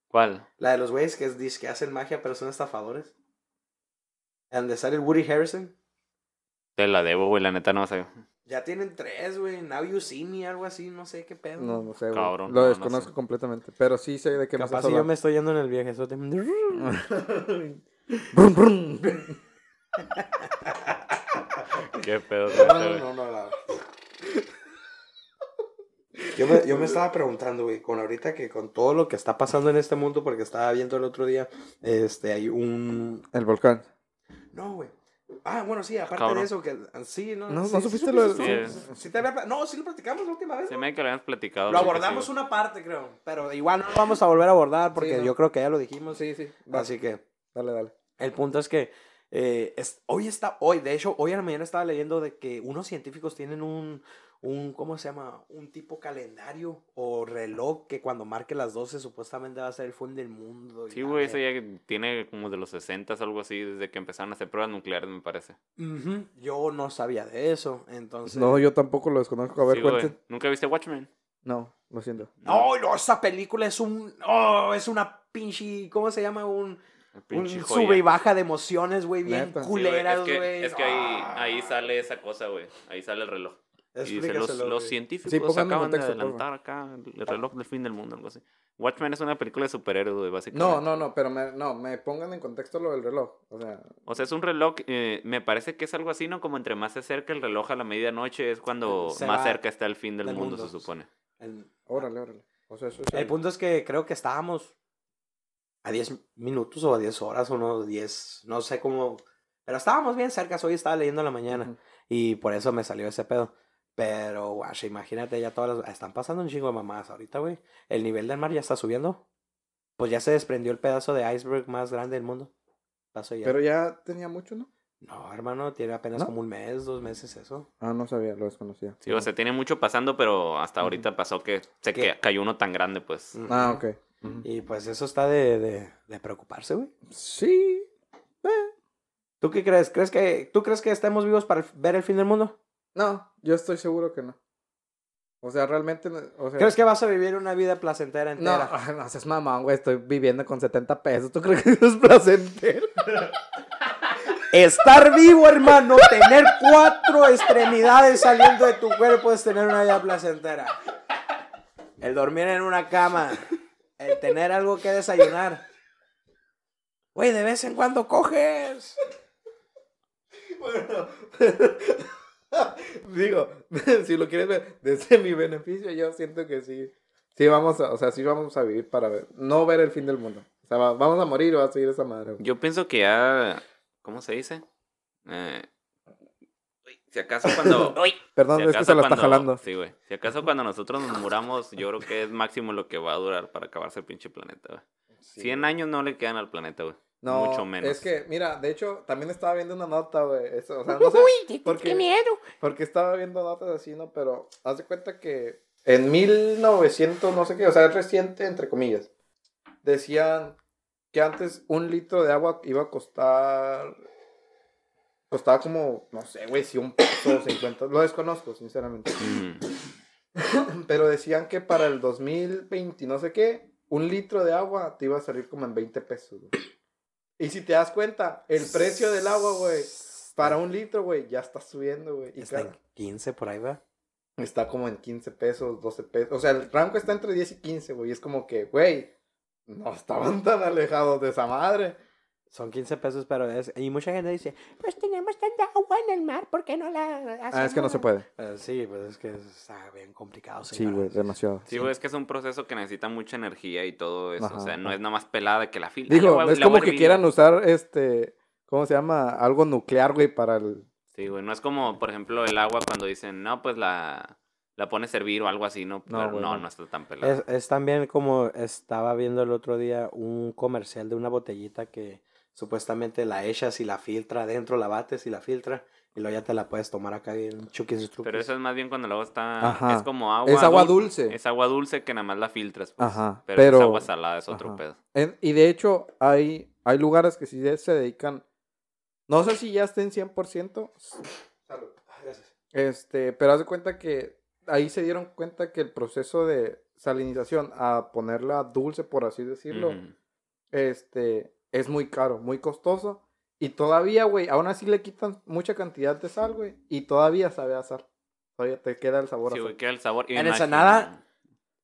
¿Cuál? La de los güeyes que, es, que hacen magia pero son estafadores. Donde sale el Woody Harrison. Te la debo, güey, la neta no sé. Ya tienen tres, güey. Now You See Me, algo así, no sé qué pedo. No, no sé, güey. Cabrón, Lo no, no desconozco sé. completamente. Pero sí sé de qué me Capaz si yo me estoy yendo en el viaje. eso te- Brum, brum. Qué pedo. No, no, no, no, la- Yo me, yo me estaba preguntando, güey, con ahorita que con todo lo que está pasando en este mundo, porque estaba viendo el otro día, este, hay un... El volcán. No, güey. Ah, bueno, sí, aparte Cabrón. de eso, que sí, ¿no? No, sí, ¿no sí supiste lo del- Sí, Sí te había No, sí lo platicamos la última vez. Se ¿no? me que lo habíamos platicado. Lo abordamos una parte, creo. Pero igual no lo vamos a volver a abordar porque Sí, no. yo creo que ya lo dijimos. Sí, sí. Así que Dale, dale. el punto es que eh, es- hoy está, hoy, de hecho, hoy a la mañana estaba leyendo de que unos científicos tienen un, un, ¿cómo se llama? Un tipo calendario o reloj que cuando marque las 12 supuestamente va a ser el fin del mundo. Sí, güey, eso ya tiene como de los 60 algo así, desde que empezaron a hacer pruebas nucleares, me parece. Yo no sabía de eso, entonces... No, yo tampoco lo desconozco. A ver, Sí, cuenten. ¿Nunca viste Watchmen? No, lo siento. No, no, esa película es un... Oh, es una pinche... ¿Cómo se llama? Un... Un pinche sube y baja de emociones, güey, bien Sí, güey, culeras, es que, güey. es que ahí, Ah. ahí sale esa cosa, güey. Ahí sale el reloj. Y dice, los, científicos Sí, acaban de contexto, adelantar acá el reloj del fin del mundo, algo así. Watchmen es una película de superhéroes, güey, básicamente. No, no, no, pero me, no, me pongan en contexto lo del reloj. O sea, O sea, es un reloj, eh, me parece que es algo así, ¿no? Como entre más se acerca el reloj a la medianoche es cuando Se más cerca está el fin del, del mundo, mundo. se supone. El, órale, órale. O sea, eso es el punto es que creo que estábamos a 10 minutos o a 10 horas o no 10, no sé cómo, pero estábamos bien cerca, hoy estaba leyendo en la mañana y por eso me salió ese pedo. Pero, guacha, imagínate ya todas las... Están pasando un chingo de mamadas ahorita, güey. El nivel del mar ya está subiendo. Pues ya se desprendió el pedazo de iceberg más grande del mundo. Pasó ya. Pero ya tenía mucho, ¿no? No, hermano, tiene apenas ¿No? como un mes, dos meses eso. Ah, no sabía, lo desconocía. Sí, o sea, tiene mucho pasando, pero hasta ahorita pasó que se ¿Qué? ca- cayó uno tan grande, pues. Ah, ok. Y pues eso está de, de, de preocuparse, güey. Sí. ¿Tú qué crees? ¿Crees que, ¿Tú crees que estemos vivos para ver el fin del mundo? No, yo estoy seguro que no. O sea, realmente, no- o sea... ¿Crees que vas a vivir una vida placentera No, entera? ay, no seas mamón, güey. Estoy viviendo con 70 pesos. ¿Tú crees que eso es placentero? Estar vivo, hermano, tener cuatro extremidades saliendo de tu cuerpo es tener una vida placentera. El dormir en una cama, el tener algo que desayunar. Güey, de vez en cuando coges. Digo, si lo quieres ver desde mi beneficio, yo siento que sí. Sí vamos a, o sea, sí vamos a vivir para ver, no ver el fin del mundo. O sea, va- vamos a morir o va a seguir esa madre. Yo pienso que ya. ¿Cómo se dice? Eh, si acaso cuando. uy, Perdón, si es que se la está jalando. Sí, güey. Si acaso cuando nosotros nos muramos, yo creo que es máximo lo que va a durar para acabarse el pinche planeta, güey. 100 años no le quedan al planeta, güey. No, Mucho menos. Es que, mira, de hecho, también estaba viendo una nota, güey. Eso, o sea, no sé. porque, miedo! Porque estaba viendo notas así, ¿no? Pero haz de cuenta que en 1900, no sé qué, o sea, es reciente, entre comillas. Decían que antes un litro de agua iba a costar. Costaba como, no sé, güey, si un peso o 50. Lo desconozco, sinceramente. Mm. Pero decían que para el 2020, no sé qué, un litro de agua te iba a salir como en 20 pesos, güey. Y si te das cuenta, el precio del agua, güey, para un litro, güey, ya está subiendo, güey. Está en cada- 15 por ahí, va. está como en 15 pesos, 12 pesos. O sea, el rango está entre 10 y 15, güey. Y es como que, güey, no estaban tan alejados de esa madre. Son 15 pesos, pero es... Y mucha gente dice, pues tenemos tanta agua en el mar, ¿por qué no la Ah, es que no se puede. Eh, sí, pues es que está bien complicado. Sí, señora. güey, demasiado. Sí, güey, es que es un proceso que necesita mucha energía y todo eso. Ajá, o sea, no ajá. es nada más pelada que la fila. Digo, Ah, es como que quieran usar este, ¿cómo se llama? Algo nuclear, güey, para el... Sí, güey, no es como, por ejemplo, el agua cuando dicen, no, pues la, la pones a hervir o algo así, ¿no? No, Pero no, no. no está tan pelada. Es, es también como estaba viendo el otro día un comercial de una botellita que supuestamente la echas y la filtra adentro, la bates y la filtra y luego ya te la puedes tomar acá en chuquis y truquis. Pero eso es más bien cuando el agua está... Ajá. Es como agua... Es agua dul- dulce. Es agua dulce que nada más la filtras, pues. Ajá, Pero, es agua salada, es otro Ajá. pedo. En- y de hecho, hay, hay lugares que sí se dedican, no sé si ya estén 100%, Salud. Gracias. este, pero haz de cuenta que ahí se dieron cuenta que el proceso de salinización a ponerla dulce, por así decirlo, este, es muy caro, muy costoso. Y todavía, güey, aún así le quitan mucha cantidad de sal, güey. Y todavía sabe a sal. Todavía te queda el sabor Sí, güey, queda el sabor. En Ensenada-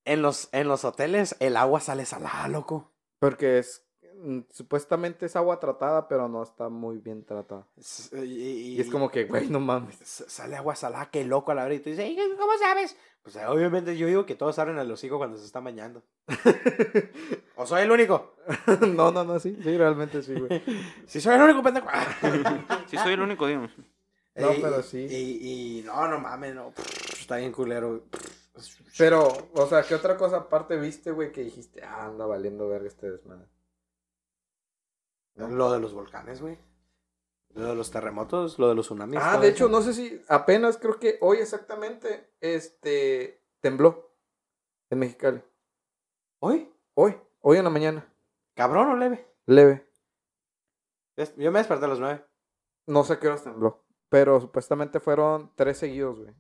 En los, en los hoteles el agua sale salada, loco. Porque es, supuestamente es agua tratada, pero no está muy bien tratada. Es- Y, Y es como que, güey, no mames. Sale agua salada, qué loco a la hora. Y tú dices, "Ey, ¿cómo sabes? Pues obviamente yo digo que todos abren el hocico cuando se están bañando. ¿O soy el único? no, no, no, sí, sí, realmente sí, güey. Si soy el único pendejo. Sí, soy el único, digo. No, Y- pero sí. Y, y no, no mames, no. Está bien culero. Pero, o sea, ¿qué otra cosa aparte viste, güey, que dijiste, ah, anda valiendo ver este desmadre? Lo de los volcanes, güey. Lo de los terremotos, lo de los tsunamis. Ah, de eso. hecho, no sé si apenas creo que hoy exactamente, este, tembló en Mexicali. ¿Hoy? Hoy, hoy en la mañana, ¿Cabrón o leve? leve. Yo me desperté a las nueve. No sé qué horas tembló, pero supuestamente fueron tres seguidos, güey.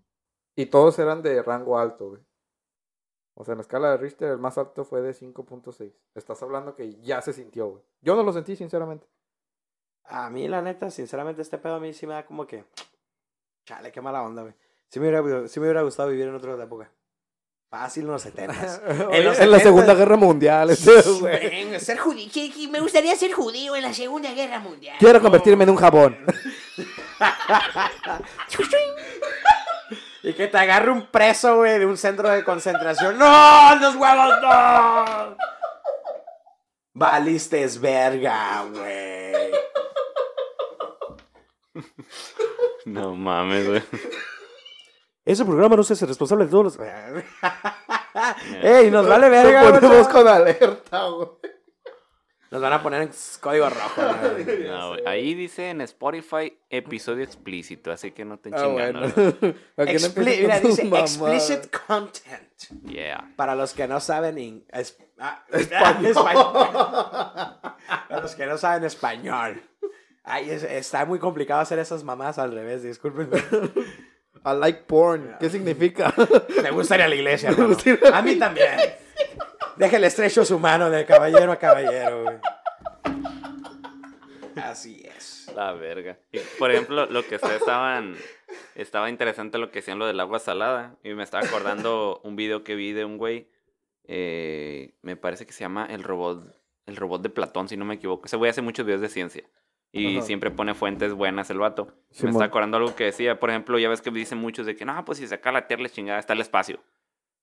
Y todos eran de rango alto, güey. O sea, en la escala de Richter el más alto fue de 5.6. Estás hablando que ya se sintió, güey. Yo no lo sentí, sinceramente. A mí, la neta, sinceramente, este pedo a mí sí me da como que. Chale, qué mala onda, güey. Sí me hubiera, sí me hubiera gustado vivir en otra época. Fácil en los 70. en, los la 70. Segunda Guerra Mundial, ser judío. Me gustaría ser judío en la Segunda Guerra Mundial. Quiero convertirme en un jabón. Y que te agarre un preso, güey, de un centro de concentración. ¡No! ¡Los huevos, no! Valistes verga, güey. No mames, güey. Ese programa no se hace responsable de todos los. ¡Ey! Nos vale verga, Lo güey. ponemos con alerta, güey. Nos van a poner en código rojo. No. Ahí dice en Spotify episodio explícito, así que no te Ah, bueno. no mira, dice explicit content. Yeah. Para los que no saben in- es- ah, Español. español. Para los que no saben español. Ay, es- está muy complicado hacer esas mamás al revés, discúlpenme. I like porn. ¿Qué significa? Me gusta ir a la iglesia, hermano. A mí también. Déjale estrecho su mano de caballero a caballero, güey. Así es. La verga. Y, por ejemplo, lo que ustedes estaban. Estaba interesante lo que decían lo del agua salada. Y me estaba acordando un video que vi de un güey. eh, me parece que se llama El robot. El robot de Platón, si no me equivoco. Ese güey hace muchos videos de ciencia. Y Ajá. siempre pone fuentes buenas el vato. me Simón. está acordando algo que decía. Por ejemplo, ya ves que dicen muchos de que no, pues si se la tierra, chingada, está el espacio.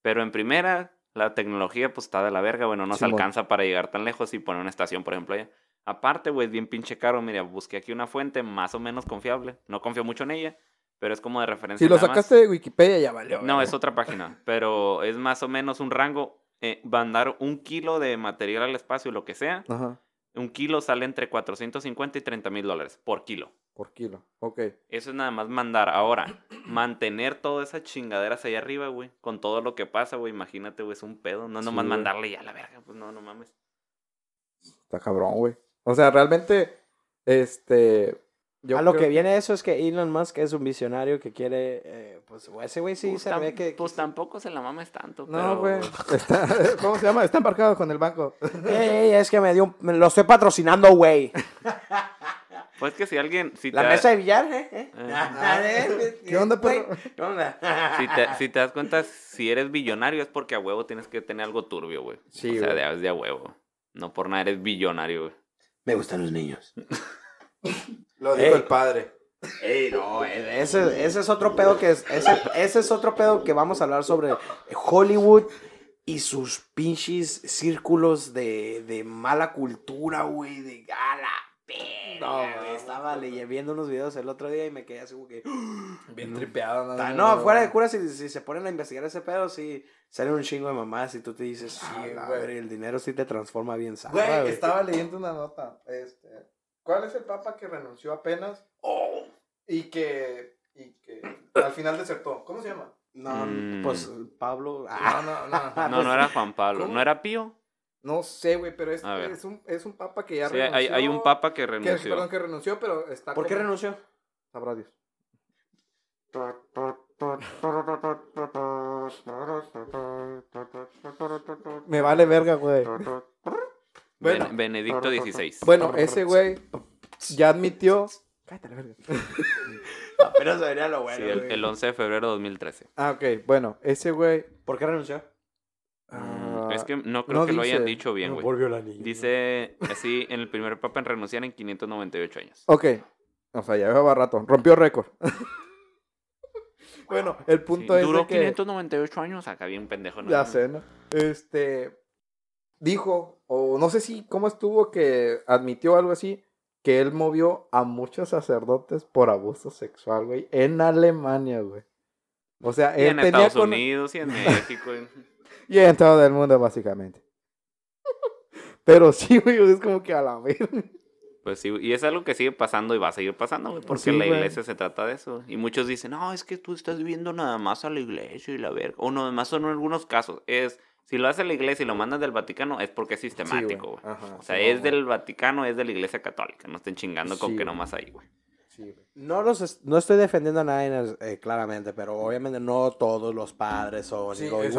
Pero en primera, la tecnología pues está de la verga, bueno, no se alcanza para llegar tan lejos y poner una estación, por ejemplo, allá. Aparte, güey, es bien pinche caro. Mira, busqué aquí una fuente más o menos confiable. No confío mucho en ella, pero es como de referencia. Si lo más. sacaste de Wikipedia, ya valió. No, es otra página, pero es más o menos un rango. Eh, mandar un kilo de material al espacio, lo que sea, Ajá. un kilo sale entre 450 y 30 mil dólares por kilo. Por kilo. Ok. Eso es nada más mandar. Ahora, mantener todas esas chingaderas allá arriba, güey. Con todo lo que pasa, güey. Imagínate, güey, es un pedo. No Sí, nomás güey. mandarle ya a la verga. Pues no, no mames. Está cabrón, güey. O sea, realmente, este... Yo a lo creo- que viene eso es que Elon Musk es un visionario que quiere, eh, pues ese güey sí Pues, se tam- ve que... pues tampoco se la mames tanto. No, güey. ¿Cómo se llama? Está embarcado con el banco. Ey, ey, es que me dio, un- me lo estoy patrocinando, güey. Pues que si alguien. Si La te, mesa de billar, ¿eh? ¿Eh? Eh. ¿Qué onda, perro? ¿Qué onda? Si te, si te das cuenta, si eres billonario es porque a huevo tienes que tener algo turbio, güey. Sí, o sea, de, de a huevo. No por nada eres billonario, güey. Me gustan los niños. Lo dijo el padre. Ey, no, ese, ese es otro pedo que es, ese, ese es otro pedo que vamos a hablar sobre Hollywood y sus pinches círculos de, de mala cultura, güey, de gala. No, güey, estaba leye- viendo unos videos el otro día y me quedé así como que... Bien tripeado. Ta- No, fuera de cura, si, si se ponen a investigar ese pedo, sí, salen un chingo de mamás y tú te dices, Sí, ah, la güey. el dinero sí te transforma bien sabra, Güey, güey. estaba leyendo una nota. Este, ¿Cuál es el papa que renunció apenas? Y que, y que al final desertó. ¿Cómo se llama? No, Mm. pues Pablo... No, ah, no, no. No, no era Juan Pablo. ¿Cómo? ¿No era Pío? No sé, güey, pero es, es, un, es un papa que ya Sí, renunció. hay, hay un papa que que, renunció. perdón, que renunció, pero está ¿Por qué renunció? Sabrá Dios. Me vale verga, güey. Bueno. Ben- Benedicto XVI. Bueno, ese güey ya admitió. Cállate la verga. Apenas vería lo bueno, Sí, el, el 11 de febrero de 2013. Ah, ok. Bueno, ese güey. ¿Por qué renunció? Es que no creo no que lo hayan dicho bien, güey. volvió la niña. Dice así, en el primer papa en renunciar en 598 años. Ok. O sea, ya llevaba rato. Rompió récord. bueno, el punto Sí, es Duró de que... 598 años, acá bien pendejo. ¿no? Ya sé, ¿no? Este. Dijo, o no sé si cómo estuvo que admitió algo así, que él movió a muchos sacerdotes por abuso sexual, güey, en Alemania, güey. O sea, Y él en tenía Estados con- Unidos y en México. y- y en todo el mundo, básicamente. Pero sí, güey, es como que a la vez. Pues sí, y es algo que sigue pasando y va a seguir pasando, güey, porque Sí, la güey. iglesia se trata de eso. Y muchos dicen, no, es que tú estás viendo nada más a la iglesia y la verga. O no, además son algunos casos. Es, si lo hace la iglesia y lo mandas del Vaticano, es porque es sistemático, güey. Ajá, O sea, sí, es güey. del Vaticano, es de la iglesia católica. No estén chingando con que nomás ahí, güey. Sí. No, los es- no estoy defendiendo a nadie eh, claramente, pero obviamente no todos los padres son Sí, iguales.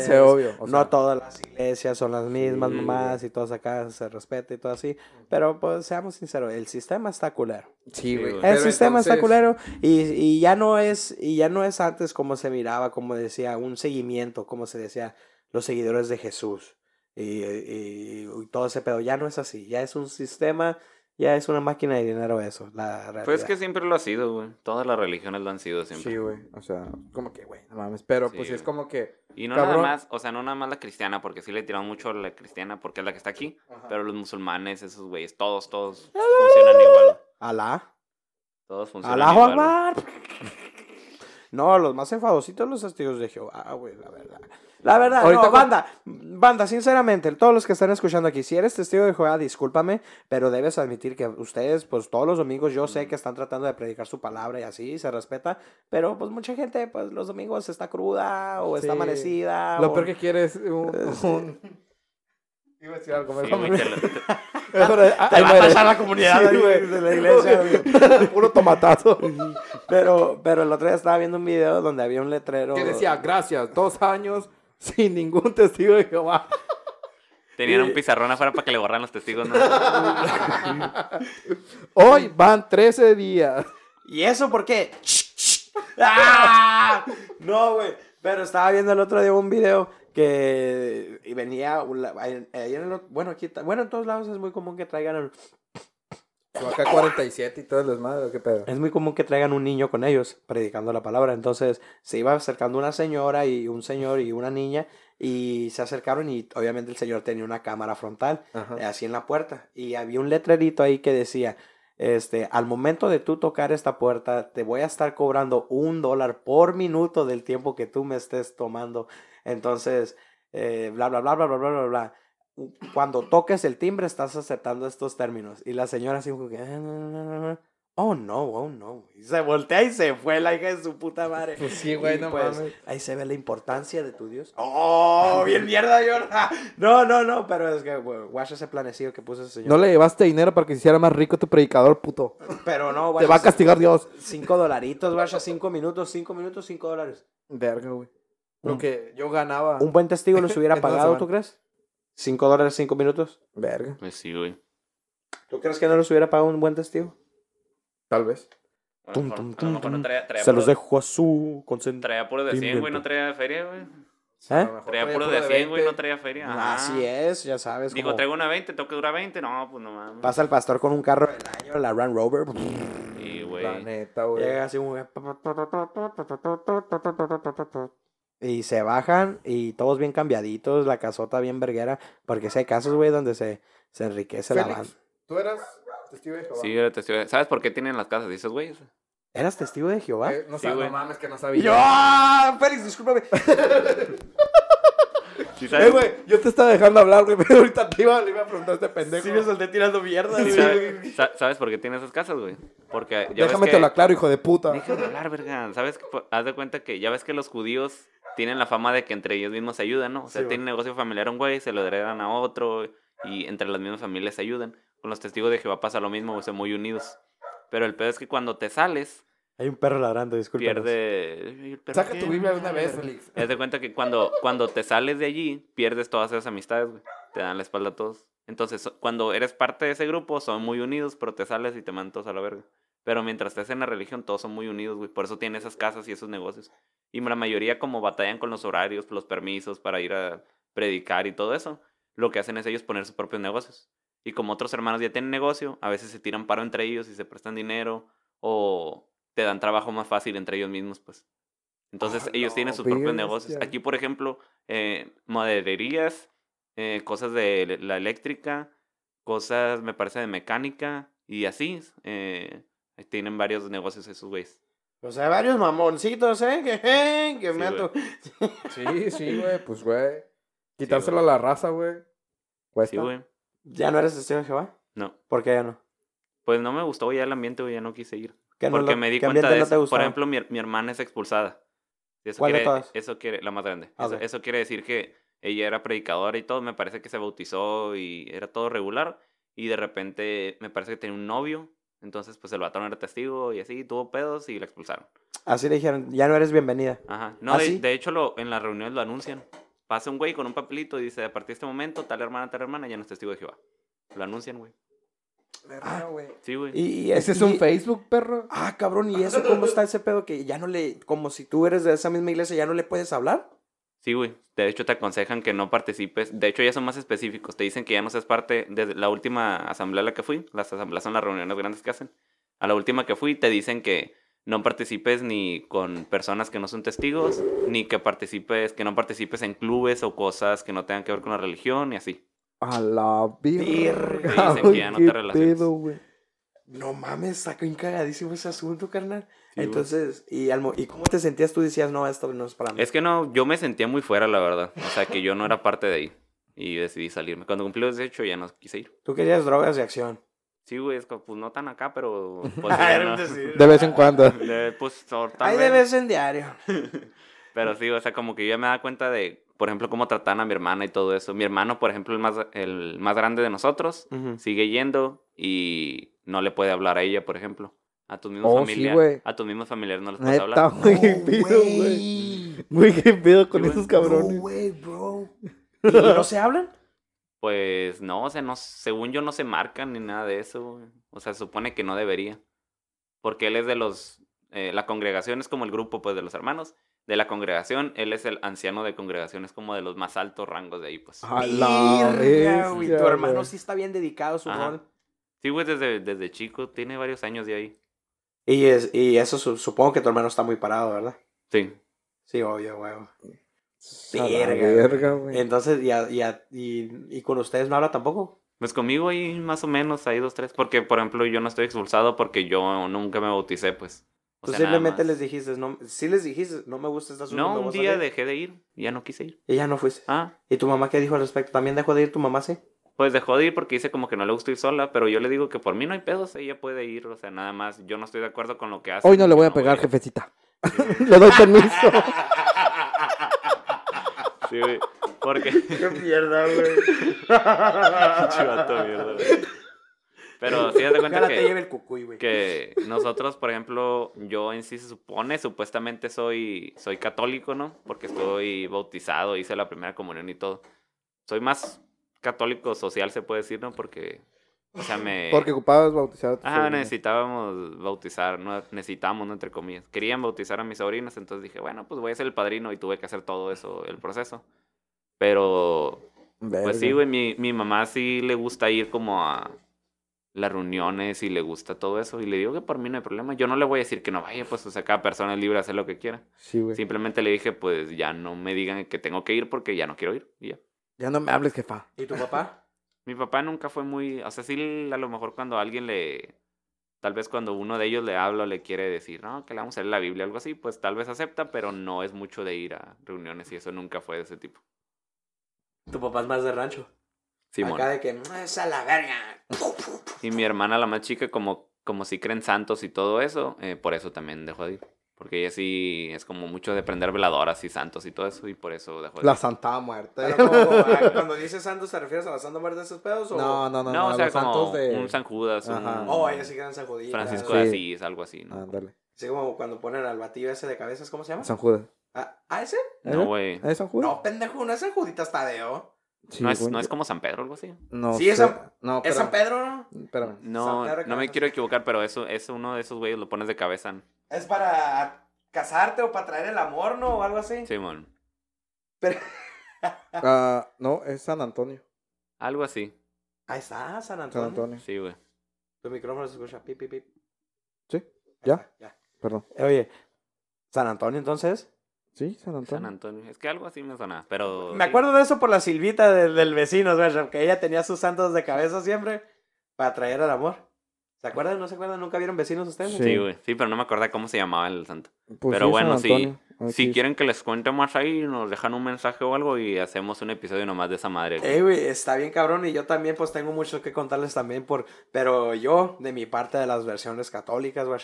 ese obvio. o no sea, todas las iglesias son las mismas Sí, mamás y todas acá se respeta y todo así. Pero pues seamos sinceros, el sistema está culero. Sí, güey. El Pero sistema está culero y, y ya no es y ya no es antes como se miraba, como decía, un seguimiento, como se decía, los seguidores de Jesús y, y- y todo ese pedo. Ya no es así, ya es un sistema, ya es una máquina de dinero eso, la realidad. Pues es que siempre lo ha sido, güey. Todas las religiones lo han sido siempre. Sí, güey. O sea, como que, güey, no mames. Pero Sí, pues sí es como que. Y no Cabrón. nada más, o sea, no nada más la cristiana, porque sí le tiraron mucho a la cristiana porque es la que está aquí. Pero los musulmanes, esos güeyes, todos, todos funcionan igual. Alá. Todos funcionan Alá igual. Akbar. No, los más enfadositos los testigos de Jehová, güey, la verdad. La verdad, Ahorita no, con- banda, banda, sinceramente, todos los que están escuchando aquí, si eres testigo de Jehová, discúlpame, pero debes admitir que ustedes, pues todos los domingos, yo sé que están tratando de predicar su palabra y así, se respeta, pero pues mucha gente, pues los domingos está cruda o está Sí. amanecida. Lo o- peor que quiere es un. un- Iba a decir algo, Sí, güey, te ah, Te ahí va a muere. pasar la comunidad Sí, ahí, güey. de la iglesia, güey. Puro tomatazo. Pero, pero el otro día estaba viendo un video donde había un letrero. Que decía, gracias, dos años sin ningún testigo de Jehová. Tenían un pizarrón afuera para que le borran los testigos, ¿no? Hoy van 13 días. ¿Y eso por qué? ¡Ah! No, güey. Pero estaba viendo el otro día un video que y venía bueno, aquí bueno, en todos lados es muy común que traigan el- Acá 47 y todo el desmadre, ¿qué pedo? es muy común que traigan un niño con ellos predicando la palabra. Entonces, se iba acercando una señora y un señor y una niña y se acercaron y obviamente el señor tenía una cámara frontal. Ajá. eh, así en la puerta. Y había un letrerito ahí que decía, este, al momento de tú tocar esta puerta, te voy a estar cobrando un dólar por minuto del tiempo que tú me estés tomando. Entonces, eh, bla, bla, bla, bla, bla, bla, bla, bla. Cuando toques el timbre, estás aceptando estos términos. Y la señora así como que, "Ah, no, no, no, no". oh no, oh no. Y se voltea y se fue la hija de su puta madre. Pues sí, güey, no pues, mames. Ahí se ve la importancia de tu Dios. ¡Oh! Bien mierda, yo. No, no, no, pero es que, güey, guacha ese planecillo que puso ese señor. No le llevaste dinero para que se hiciera más rico tu predicador, puto. Pero no, Te va a castigar Dios. Cinco dolaritos, guacha, cinco minutos, cinco minutos, cinco dólares. Verga, güey. Lo Un- que yo ganaba. ¿Un buen testigo nos hubiera pagado, tú crees? ¿Cinco dólares, cinco minutos? Verga. Pues sí, güey. ¿Tú crees que no nos hubiera pagado un buen testigo? Tal vez. A lo Tum, mejor- tum, a lo mejor no traía- traía Se los puros- dejo a su consentimiento. Traía puro de 100, güey, no traía feria, güey. ¿Eh? Traía traía puro puro de 100, güey, 20. no traía feria. Ajá. Así es, ya sabes. Digo, como traigo una 20, tengo que durar 20. No, pues no mames. Pasa el pastor con un carro del año, la Land Rover. Y, güey. La neta, güey. Llega así un... Y se bajan y todos bien cambiaditos, la casota bien verguera. Porque si hay casos, güey, donde se, se enriquece la banda. ¿Tú eras testigo de Jehová? Sí, era testigo de- ¿Sabes por qué tienen las casas de esos güeyes? ¿Eras testigo de Jehová? Eh, no, Sí, güey. no mames que no sabía. yo, ¡ah! Félix, discúlpame. ¿Sí Eh, güey, yo te estaba dejando hablar, güey, pero ahorita te iba, le iba a preguntar a este pendejo. Sí me solté tirando mierda, ¿Sí güey. sabes, sa- ¿Sabes por qué tienen esas casas, güey? Porque ya Déjame ves te lo aclaro, hijo de puta. Déjame hablar, verga. ¿Sabes? Haz de cuenta que ya ves que los judíos tienen la fama de que entre ellos mismos se ayudan, ¿no? O sea, Sí, tienen negocio familiar un güey, se lo heredan a otro y entre las mismas familias se ayudan. Con los testigos de Jehová pasa lo mismo, güey, son muy unidos. Pero el pedo es que cuando te sales, Hay un perro ladrando, disculpe. pierde... Saca qué, tu Biblia una vez, Félix. Haz de cuenta que cuando, cuando te sales de allí, pierdes todas esas amistades, güey. Te dan la espalda a todos. Entonces, cuando eres parte de ese grupo, son muy unidos, pero te sales y te mandan todos a la verga. Pero mientras estés en la religión, todos son muy unidos, güey. Por eso tienen esas casas y esos negocios. Y la mayoría, como batallan con los horarios, los permisos para ir a predicar y todo eso, lo que hacen es ellos poner sus propios negocios. Y como otros hermanos ya tienen negocio, a veces se tiran paro entre ellos y se prestan dinero o te dan trabajo más fácil entre ellos mismos, pues. Entonces Ah, ellos no, tienen sus propios negocios. Aquí, por ejemplo, eh, madererías, eh, cosas de la eléctrica, cosas, me parece, de mecánica y así. Eh, tienen varios negocios esos güeyes. O sea, varios mamoncitos, ¿eh? Que, eh, que Sí, me ato- Sí, sí, güey, pues, güey. Quitárselo a la raza, güey. Cuesta. Sí, güey. ¿Ya no eres testigo de Jehová? No. ¿Por qué ya no? Pues no me gustó ya el ambiente, güey, ya no quise ir. ¿Qué no Porque lo- me di qué cuenta de no te eso. Por ejemplo, mi, mi hermana es expulsada. Eso ¿Cuál de quiere, todas? Eso quiere, la más grande. Ah, Eso, eso quiere decir que ella era predicadora y todo. Me parece que se bautizó y era todo regular. Y de repente me parece que tenía un novio. Entonces, pues el vato no era testigo y así, tuvo pedos y la expulsaron. Así le dijeron, ya no eres bienvenida. Ajá. No, ¿Ah, de, sí? de hecho, lo, en las reuniones lo anuncian. Pasa un güey con un papelito y dice, a partir de este momento, tal hermana, tal hermana, ya no es testigo de Jehová. Lo anuncian, güey. Güey. Sí, güey. Y, y ¿Ese es y- un Facebook, perro? Ah, cabrón, ¿y eso cómo está ese pedo que ya no le, como si tú eres de esa misma iglesia, ya no le puedes hablar? Sí, güey. De hecho, te aconsejan que no participes. De hecho, ya son más específicos. Te dicen que ya no seas parte de la última asamblea a la que fui. Las asambleas son las reuniones grandes que hacen. A la última que fui, te dicen que no participes ni con personas que no son testigos, ni que participes, que no participes en clubes o cosas que no tengan que ver con la religión y así. A la Verga, verga. dicen que ya no te relaciones. pedo. No mames, está bien cagadísimo ese asunto, carnal. Sí. Entonces, ¿y, al mo- ¿y cómo te sentías? Tú decías, no, esto no es para mí. Es que no, yo me sentía muy fuera, la verdad. O sea, que yo no era parte de ahí. Y decidí salirme. Cuando cumplí los 18 ya no quise ir. Tú querías drogas de acción. Sí, güey, es como, pues no tan acá, pero... Pues, ya no. De vez en cuando. De- pues, Ahí vez. de vez en diario. Pero sí, o sea, como que yo ya me da cuenta de, por ejemplo, cómo tratan a mi hermana y todo eso. Mi hermano, por ejemplo, el más, el más grande de nosotros, sigue yendo y no le puede hablar a ella, por ejemplo. A tus mismos Oh, sí, familiares. güey. a tus mismos familiares no les puedes Neta, hablar. güey, qué pedo, güey. Güey, qué pedo con Sí, esos cabrones. No, güey, bro. ¿Y no se hablan? Pues no, o sea, no, según yo no se marcan ni nada de eso. güey. O sea, se supone que no debería. Porque él es de los. eh, la congregación es como el grupo, pues, de los hermanos. De la congregación, él es el anciano de congregación, es como de los más altos rangos de ahí, pues. A la bestia, Tu hermano sí está bien dedicado a su Ajá. rol. Sí, güey, desde, desde chico, tiene varios años de ahí. Y, es, y eso su- supongo que tu hermano está muy parado, ¿verdad? Sí. Sí, obvio, la Verga, verga, güey. Entonces, ¿y, a- y, a- y, y con ustedes no habla tampoco? Pues conmigo ahí más o menos, hay dos, tres. Porque, por ejemplo, yo no estoy expulsado porque yo nunca me bauticé, pues. O Tú sea, simplemente les dijiste, no, sí les dijiste, no me gusta esta. No, un día salir". dejé de ir, ya no quise ir. Y ya no fuiste. Ah, ¿Y tu mamá qué dijo al respecto? ¿También dejó de ir tu mamá, sí? Pues dejó de ir porque dice como que no le gusta ir sola, pero yo le digo que por mí no hay pedos, ella puede ir, o sea, nada más, yo no estoy de acuerdo con lo que hace. Hoy no le voy a pegar, jefecita. le doy permiso. Sí, güey, porque... ¡Qué mierda, güey! Chivato, mierda, güey. Pero sí, haz de cuenta te que... lleve el cucuy, güey. que nosotros, por ejemplo, yo en sí se supone, supuestamente soy, soy católico, ¿no? Porque estoy bautizado, hice la primera comunión y todo. Soy más católico social, se puede decir, ¿no? Porque O sea, me... Porque ocupabas bautizar a tu Ajá, necesitábamos bautizar, no necesitamos, ¿no? entre comillas. Querían bautizar a mis sobrinos, entonces dije, bueno, pues voy a ser el padrino y tuve que hacer todo eso, el proceso. Pero, pues sí, güey, mi, mi mamá sí le gusta ir como a las reuniones y le gusta todo eso. Y le digo que por mí no hay problema. Yo no le voy a decir que no vaya, pues, o sea, cada persona es libre de hacer lo que quiera. Sí, güey. Simplemente le dije, pues, ya no me digan que tengo que ir porque ya no quiero ir. Y ya. Ya no me hables, jefa. ¿Y tu papá? Mi papá nunca fue muy, o sea, sí a lo mejor cuando alguien le, tal vez cuando uno de ellos le habla o le quiere decir, no, que le vamos a leer la Biblia o algo así, pues tal vez acepta, pero no es mucho de ir a reuniones y eso nunca fue de ese tipo. Tu papá es más de rancho. Simón. Acá de que, "Mm, es a la verga. Y mi hermana, la más chica, como, como si creen santos y todo eso, eh, por eso también dejó de ir. Porque ella sí es como mucho de prender veladoras y santos y todo eso, y por eso dejó de. La Santa Muerte. Pero como, ah, cuando dices santos, ¿te refieres a la Santa Muerte de esos pedos? O... No, no, no, No, no, o sea, los como santos de... un San Judas, un. Oh, ellos sí quedan San Judías. Francisco Sí. de Asís, algo así, ¿no? Ándale. Así como cuando ponen al batido ese de cabezas, ¿cómo se llama? San Judas. Ah, ¿ah, ese? No, güey. ¿Es San Judas? No, pendejo, no es San Juditas Tadeo. Sí, No es, no es como San Pedro o algo así. No Sí, es sé. San- No, ¿Es San. Pedro, no? Espérame. No, Pedro no me quiero equivocar, pero eso es uno de esos güeyes, lo pones de cabeza. ¿Es para casarte o para traer el amor, no? O algo así. Simón. Pero... Ah, no, es San Antonio. Algo así. Ahí está, San San Antonio. Antonio. Sí, güey. Tu micrófono se escucha pip, pip, pip. Sí, ya. ya. Perdón. Oye, ¿San Antonio entonces? Sí, San Antonio. San Antonio. Es que algo así me suena, pero... Me sí. acuerdo de eso por la Silvita del, del vecino, güey, que ella tenía sus santos de cabeza siempre para traer el amor. ¿Se acuerdan? ¿No se acuerdan? ¿Nunca vieron vecinos ustedes? Sí. Sí, güey. Sí, pero no me acordaba cómo se llamaba el santo. Pues Pero sí, bueno, Si es- quieren que les cuente más ahí, nos dejan un mensaje o algo y hacemos un episodio nomás de esa madre. güey. Eh, güey, está bien cabrón y yo también pues tengo mucho que contarles también por, pero yo de mi parte de las versiones católicas, güey,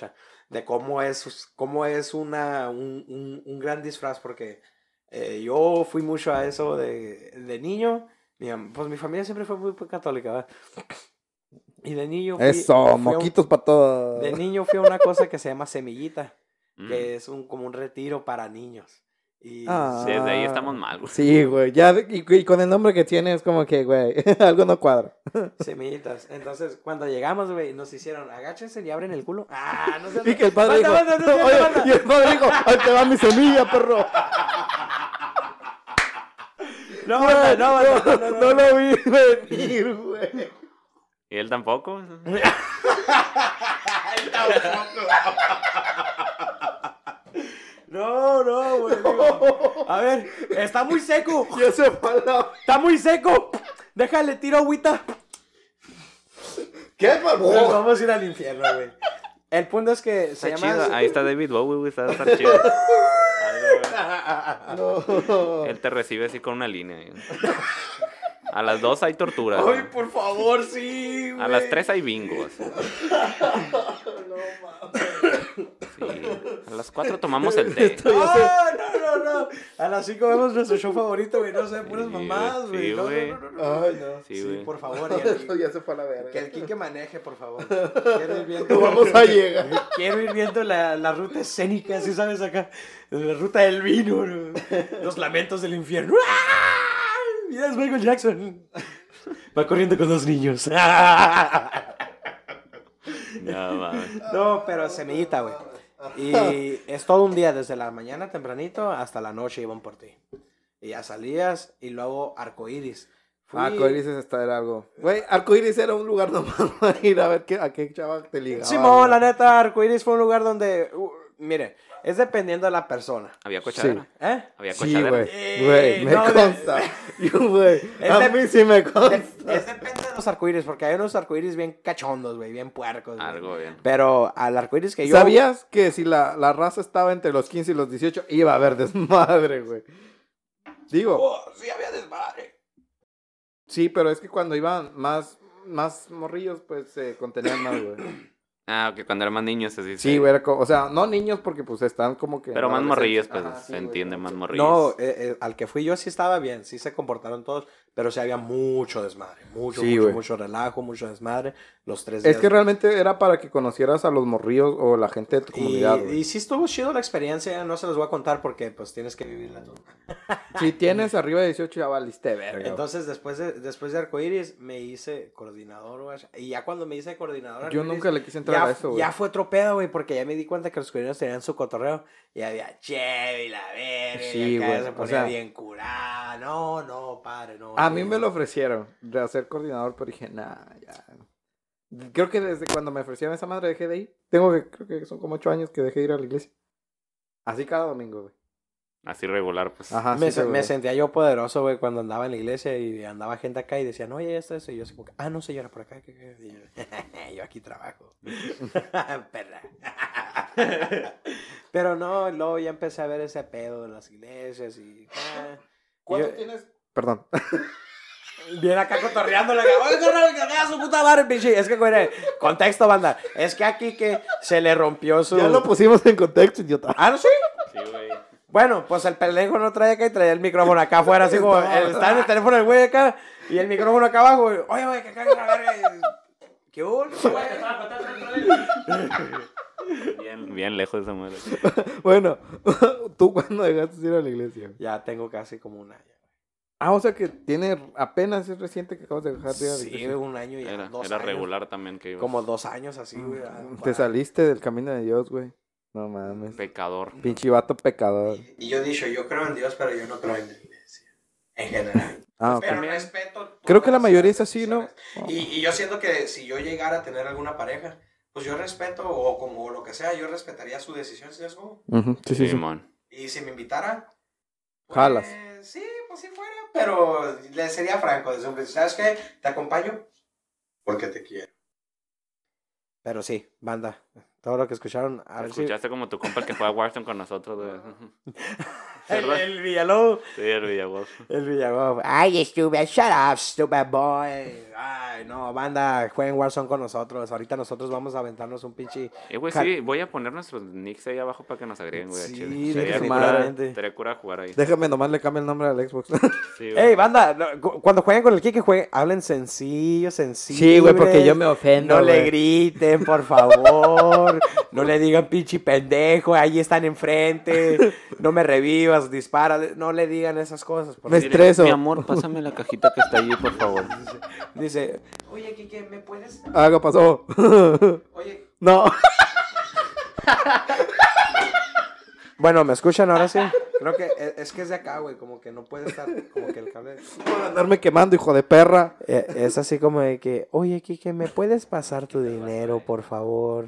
de cómo es, cómo es una, un, un, un gran disfraz porque eh, yo fui mucho a eso de, de niño, mi, pues mi familia siempre fue muy, muy católica, ¿verdad? Y de niño fui, Eso, fui a un- moquitos para todo. de niño fui a una cosa que se llama semillita, Mm. que es un, como un retiro para niños. Y Ah. Sí, desde ahí estamos mal, güey. Sí, güey. Ya, y, y con el nombre que tiene es como que, güey, algo no cuadra. Semillitas. Entonces, cuando llegamos, güey, nos hicieron, agáchense y abren el culo. Ah, no sé. Y que el padre dijo, Banda, banda, no, oye, banda. y el padre dijo, ahí te va mi semilla, perro. No, banda, no, banda, no, no, no, No lo vi venir, güey. ¿Y él tampoco? No, no, güey. A ver, está muy seco. Ya se fue a la... Está muy seco. Déjale, tiro agüita. ¿Qué, Nos perro? vamos a ir al infierno, güey. El punto es que se Está llama. chido. Ahí está David Bowie, güey. Está, está chido. Güey. No. Él te recibe así con una línea. A las dos hay tortura. Ay, por favor, sí, güey. A las tres hay bingo. así. Sí. A las cuatro tomamos el té. No, no, no, no. A las 5 vemos nuestro show favorito, güey. No sé, puras Sí, mamadas, güey. sí, No, no, güey. no, no, no. Ay, no. Sí, Sí, güey. por favor. el- ya se fue a la verga. que el Kike maneje, por favor. Quiero ir viendo. No vamos a llegar. Quiero ir viendo la, la ruta escénica, ¿sí sabes acá? La ruta del vino, ¿no? los lamentos del infierno. ¡Ah! Mira, es Michael Jackson. Va corriendo con dos niños. No, mames. No, pero semillita, güey. Y es todo un día, desde la mañana tempranito hasta la noche iban por ti. Y ya salías y luego arcoíris. Fui- Arcoiris está era algo. Güey, Arcoiris era un lugar nomás para ir a ver qué, a qué chava te ligaba. Simón, la neta, arcoíris fue un lugar donde, uh, mire, es dependiendo de la persona. Había cochadera. ¿Eh? Había Sí, cochadera. güey. Eh, Güey, me no, consta. Yo, güey. Es A de- mí sí me consta. es depende de los arcoíris, porque hay unos arcoíris bien cachondos, güey, bien puercos. Algo bien. Pero al arcoíris que yo... ¿Sabías que si la, la raza estaba entre los 15 y los 18 iba a haber desmadre, güey? Digo, Oh, sí, había desmadre. sí, pero es que cuando iban más, más morrillos, pues se contenían más, güey. Ah, que cuando eran más niños así. Sí, güey, o sea, no niños porque pues están como que... Pero más morrillos, pues Ajá, sí, se güey. entiende, más morrillos. No, eh, eh, al que fui yo sí estaba bien, sí se comportaron todos, pero sí había mucho desmadre, mucho, Sí, mucho, güey. mucho relajo, mucho desmadre, los tres Es días. que realmente era para que conocieras a los morrillos o la gente de tu y, comunidad, güey. y sí estuvo chido la experiencia, no se los voy a contar porque pues tienes que vivirla tú. Si tienes arriba de 18 ya valiste verga. Entonces después de, después de Arcoiris me hice coordinador, güey, y ya cuando me hice coordinador Yo nunca le quise entrar ya, eso, fue otro pedo, güey, porque ya me di cuenta que los coordinadores tenían su cotorreo y había chévere y la verga, Sí, y acá se o ponía sea- bien curada, no, no, padre, no. A mí me lo ofrecieron de hacer coordinador, pero dije, nah, ya. Creo que desde cuando me ofrecieron esa madre dejé de ir. Tengo que, creo que son como ocho años que dejé de ir a la iglesia. Así cada domingo, güey. Así regular, pues. Ajá. me, sí, me sentía yo poderoso, güey, cuando andaba en la iglesia y andaba gente acá y decían, oye, esto, eso. Y yo así como, ah, no, señora, por acá. que- que-". Y yo, yo aquí trabajo. Perra. Pero no, luego ya empecé a ver ese pedo de las iglesias y... ah, ¿Cuánto yo- tienes? Perdón. Viene acá cotorreando la que su puta madre, pinche. Es que, güey, contexto, banda. Es que aquí que se le rompió su... Ya lo pusimos en contexto, idiota. Ah, ¿no sí? Sí, güey. Bueno, pues el pendejo no traía acá y traía el micrófono acá afuera, así como Estaba- en el teléfono el güey acá y el micrófono acá abajo. güey. Oye, güey, que caga la verga. y- ¿Qué hubo? güey? Bien, bien lejos de esa madre. Bueno, ¿tú cuándo dejaste de ir a la iglesia? Ya tengo casi como un año. Ah, o sea que tiene apenas es reciente que acabas de dejar de ir a la Sí, iglesia. un año ya. Era, dos era años. regular también que iba. Como dos años así, güey. ah, Te para- saliste del camino de Dios, güey. No mames. Pecador. Pinche vato pecador. Y yo he dicho, yo creo en Dios, pero yo no creo en la iglesia. En general. Ah. Pero respeto. Creo que la mayoría es así, ¿no? Y, y yo siento que si yo llegara a tener alguna pareja, pues yo respeto, o como lo que sea, yo respetaría su decisión, ¿sí es? Ujú, Sí, sí, sí. Simón. Y si me invitara, pues, Jalas. Sí, pues si fuera, pero le sería franco desde un principio. ¿Sabes qué? Te acompaño porque te quiero. Pero sí, banda. Todo lo que escucharon, a ver si... Escuchaste como tu compa el que fue a Warzone con nosotros. El, el Villalobos. Sí, el Villagos. El Villalobos. Ay, stupid, shut up, stupid boy. Ay, no, banda, jueguen Warzone con nosotros. Ahorita nosotros vamos a aventarnos un pinche... Eh, güey, sí, voy a poner nuestros nicks ahí abajo para que nos agreguen, güey. Sí, Sí, Sería definitivamente. estaría cura jugar ahí. Déjame nomás le cambio el nombre al Xbox. Sí, güey. Ey, banda, no, cuando jueguen con el Kike, jueguen, hablen sencillo, sencillo. Sí, güey, porque yo me ofendo, No le griten, por favor. no le digan pinche pendejo, ahí están enfrente. No me revivas, dispara. No le digan esas cosas. por Me estreso. Mi amor, pásame la cajita que está allí, por favor. Dice, oye, Kike, ¿me puedes? Ah, ¿qué pasó? Oye. no. Bueno, ¿me escuchan ahora sí? Creo que e- es que es de acá, güey, como que no puede estar, como que el cable... Por andarme quemando, hijo de perra. Eh, Es así como de que, oye, Kike, ¿me puedes pasar tu dinero, por favor?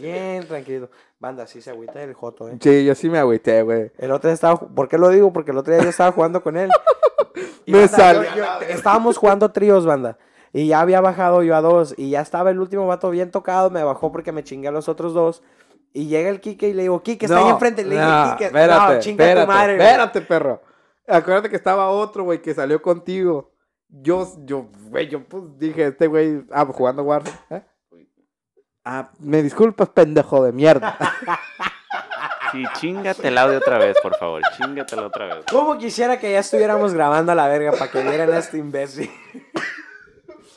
Bien, tranquilo. Banda, sí se agüita el joto, ¿eh? Sí, yo sí me agüité, güey. El otro día estaba, ¿por qué lo digo? Porque el otro día yo estaba jugando con él. Y, Me banda, salió. yo- yo- estábamos jugando tríos, banda. Y ya había bajado yo a dos. Y ya estaba el último vato bien tocado. Me bajó porque me chingué a los otros dos. Y llega el Kike y le digo, Kike, está ahí enfrente. Le dije, no, Kike, espérate, no, chinga espérate, tu madre. güey". espérate, perro. Acuérdate que estaba otro, güey, que salió contigo. Yo, yo, güey, yo pues dije, este güey, ah, jugando Warzone. ¿eh? Ah, me disculpas, pendejo de mierda. Sí, chingate el audio otra vez, por favor. Chingatelo otra vez. ¿Cómo quisiera que ya estuviéramos grabando a la verga para que vieran a este imbécil?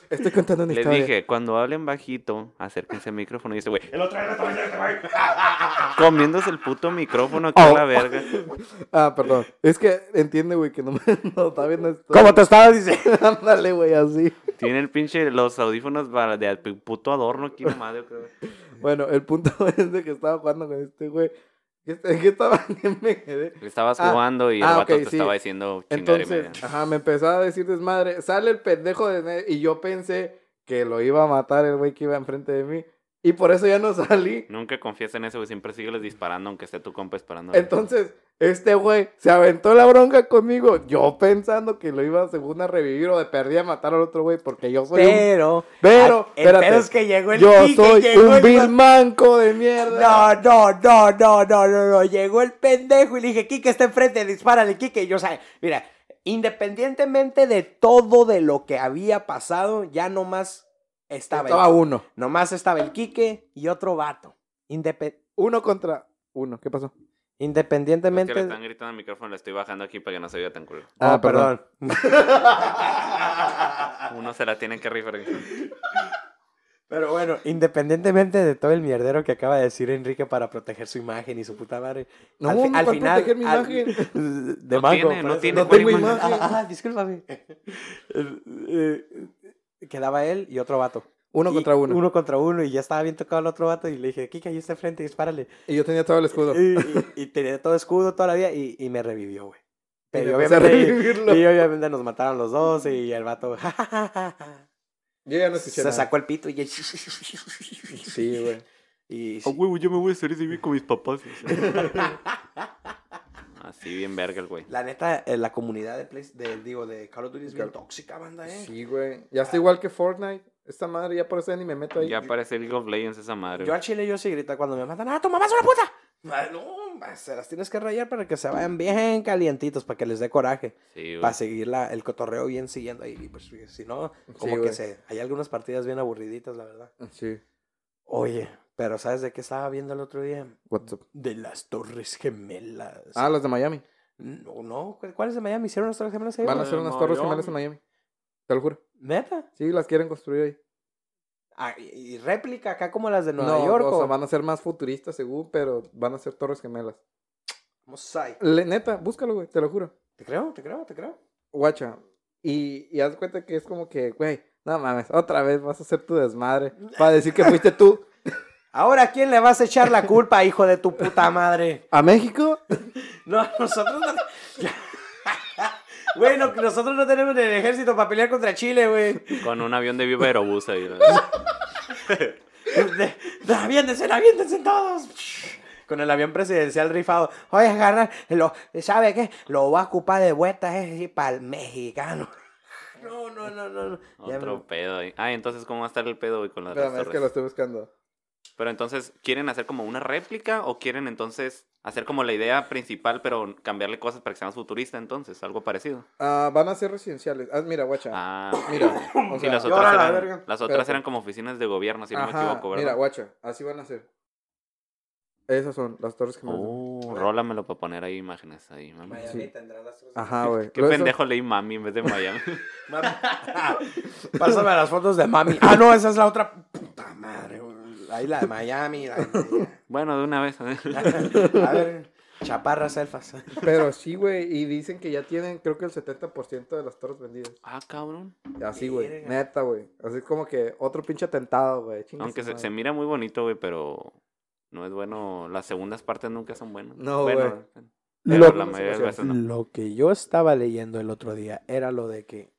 Estoy contando una Les historia. dije, cuando hablen bajito, acérquense al micrófono. Y dice, güey, el otro este güey. Comiéndose el puto micrófono aquí a Oh. la verga. Ah, perdón. Es que entiende, güey, que no me no, está viendo esto. Como te estaba diciendo. Ándale, güey, así. Tiene el pinche, los audífonos para de puto adorno aquí nomás, yo creo. Bueno, el punto es de que estaba jugando con este güey. ¿Qué, en qué estaba? ¿En qué me quedé? Estabas Ah, jugando y el ah, vato te sí. estaba diciendo Entonces, media. ajá, me empezaba a decir desmadre. Sale el pendejo de y yo pensé que lo iba a matar el güey que iba enfrente de mí. Y por eso ya no salí. Nunca confías en eso, güey. Siempre sígueles disparando aunque esté tu compa esperando. Entonces, este güey se aventó la bronca conmigo. Yo pensando que lo iba según a revivir o de perdida a matar al otro güey porque yo soy un... Pero. Pero, el espérate. pedo es que llegó el Yo Kike, soy llegó un el vil manco de mierda. No, no, no, no, no, no, no. Llegó el pendejo y le dije, Kike está enfrente, dispárale, Kike. Y yo, o sea, mira, independientemente de todo de lo que había pasado, ya nomás Estaba, el- Estaba uno. Nomás estaba el Quique y otro vato. Indepe- Uno contra uno. ¿Qué pasó? Es que le independientemente. están gritando al micrófono, le estoy bajando aquí para que no se oiga tan culo. Ah, perdón. Uno se la tiene que rifar. Pero bueno, independientemente de todo el mierdero que acaba de decir Enrique para proteger su imagen y su puta madre. No, al, no al final. proteger mi al- imagen. De No mango. tiene, no tiene No tengo imagen. Ah, ah, discúlpame. Eh, eh, Quedaba él y otro vato. Uno Y contra uno. Uno contra uno y ya estaba bien tocado el otro vato y le dije, Kika, ahí está enfrente, dispárale. Y yo tenía todo el escudo. Y, y- y tenía todo escudo toda la vida y, y me revivió, güey. Pero obviamente, y obviamente nos mataron los dos y el vato ja, ja, ja, ja, ja. Yo ya no escuché se nada. sacó el pito y Sí, güey. y sí. huevo, yo me voy a hacer ese bien con mis papás. Así bien verga el güey. La neta, eh, la comunidad de, Play- de, digo, de Call of Duty es bien tóxica, banda, eh. Sí, güey. Ya está igual que Fortnite. Esta madre ya ya ni me meto ahí. Ya parece League of Legends esa madre. Yo al chile yo sí grita cuando me matan, ¡ah, tu mamá es una puta! Ah, No, se las tienes que rayar para que se vayan bien calientitos, para que les dé coraje. Sí, güey. Para seguir la- el cotorreo bien siguiendo ahí. y Pues, si no, como que güey. se, hay algunas partidas bien aburriditas, la verdad. Sí. Oye, pero ¿sabes de qué estaba viendo el otro día? What's up? De las Torres Gemelas. Ah, los de Miami. No, no, ¿cu- ¿cuáles de Miami? ¿Hicieron las Torres Gemelas ahí? Van a hacer unas Miami. torres gemelas en Miami. Te lo juro. ¿Neta? Sí, las quieren construir ahí. Ah, y, réplica acá como las de Nueva no, York. o sea, o- van a ser más futuristas según, pero van a ser torres gemelas. Vamos ahí. Le- neta, búscalo, güey, te lo juro. Te creo, te creo, te creo. Guacha. Y, y haz cuenta que es como que, güey, no mames, otra vez vas a hacer tu desmadre para decir que fuiste tú. Ahora, ¿a quién le vas a echar la culpa, hijo de tu puta madre? ¿A México? No, nosotros no. Güey, no, nosotros no tenemos el ejército para pelear contra Chile, güey. Con un avión de Viva Aerobús ahí. Aviéntense, aviéntense todos. Con el avión presidencial rifado. Oye, agarrar, lo, ¿sabe qué? Lo va a ocupar de vuelta ese para el mexicano. No, no, no, no. Ya Otro me- pedo ahí. Ah, entonces, ¿cómo va a estar el pedo hoy con las Espérame, es que lo estoy buscando. Pero entonces, ¿quieren hacer como una réplica o quieren entonces hacer como la idea principal, pero cambiarle cosas para que sea más futurista entonces? Algo parecido. Ah, van a ser residenciales. Ah, mira, guacha. Ah, Mira, o y sea, las y otras, la eran, verga. las otras Espérate. eran como oficinas de gobierno, si no me equivoco, ¿verdad? mira, guacha, así van a ser. Esas son las torres gemelas. Oh, rólamelo para poner ahí imágenes ahí, mami. Miami Sí. tendrá las Torres Ajá, güey. Qué eso- pendejo leí mami en vez de Miami. Mami. Pásame las fotos de mami. Ah, no, esa es la otra. Puta madre. güey. Ahí la de Miami. La de... bueno, de una vez. A ver, chaparras elfas. Pero sí, güey, y dicen que ya tienen, creo que el 70% de las torres vendidas. ah, cabrón. Así, güey, neta, güey. Así como que otro pinche atentado, güey. Aunque se, se mira muy bonito, güey, pero no es bueno. Las segundas partes nunca son buenas. No, bueno, güey. Pero Lo- la mayoría de veces no. Lo que yo estaba leyendo el otro día era lo de que.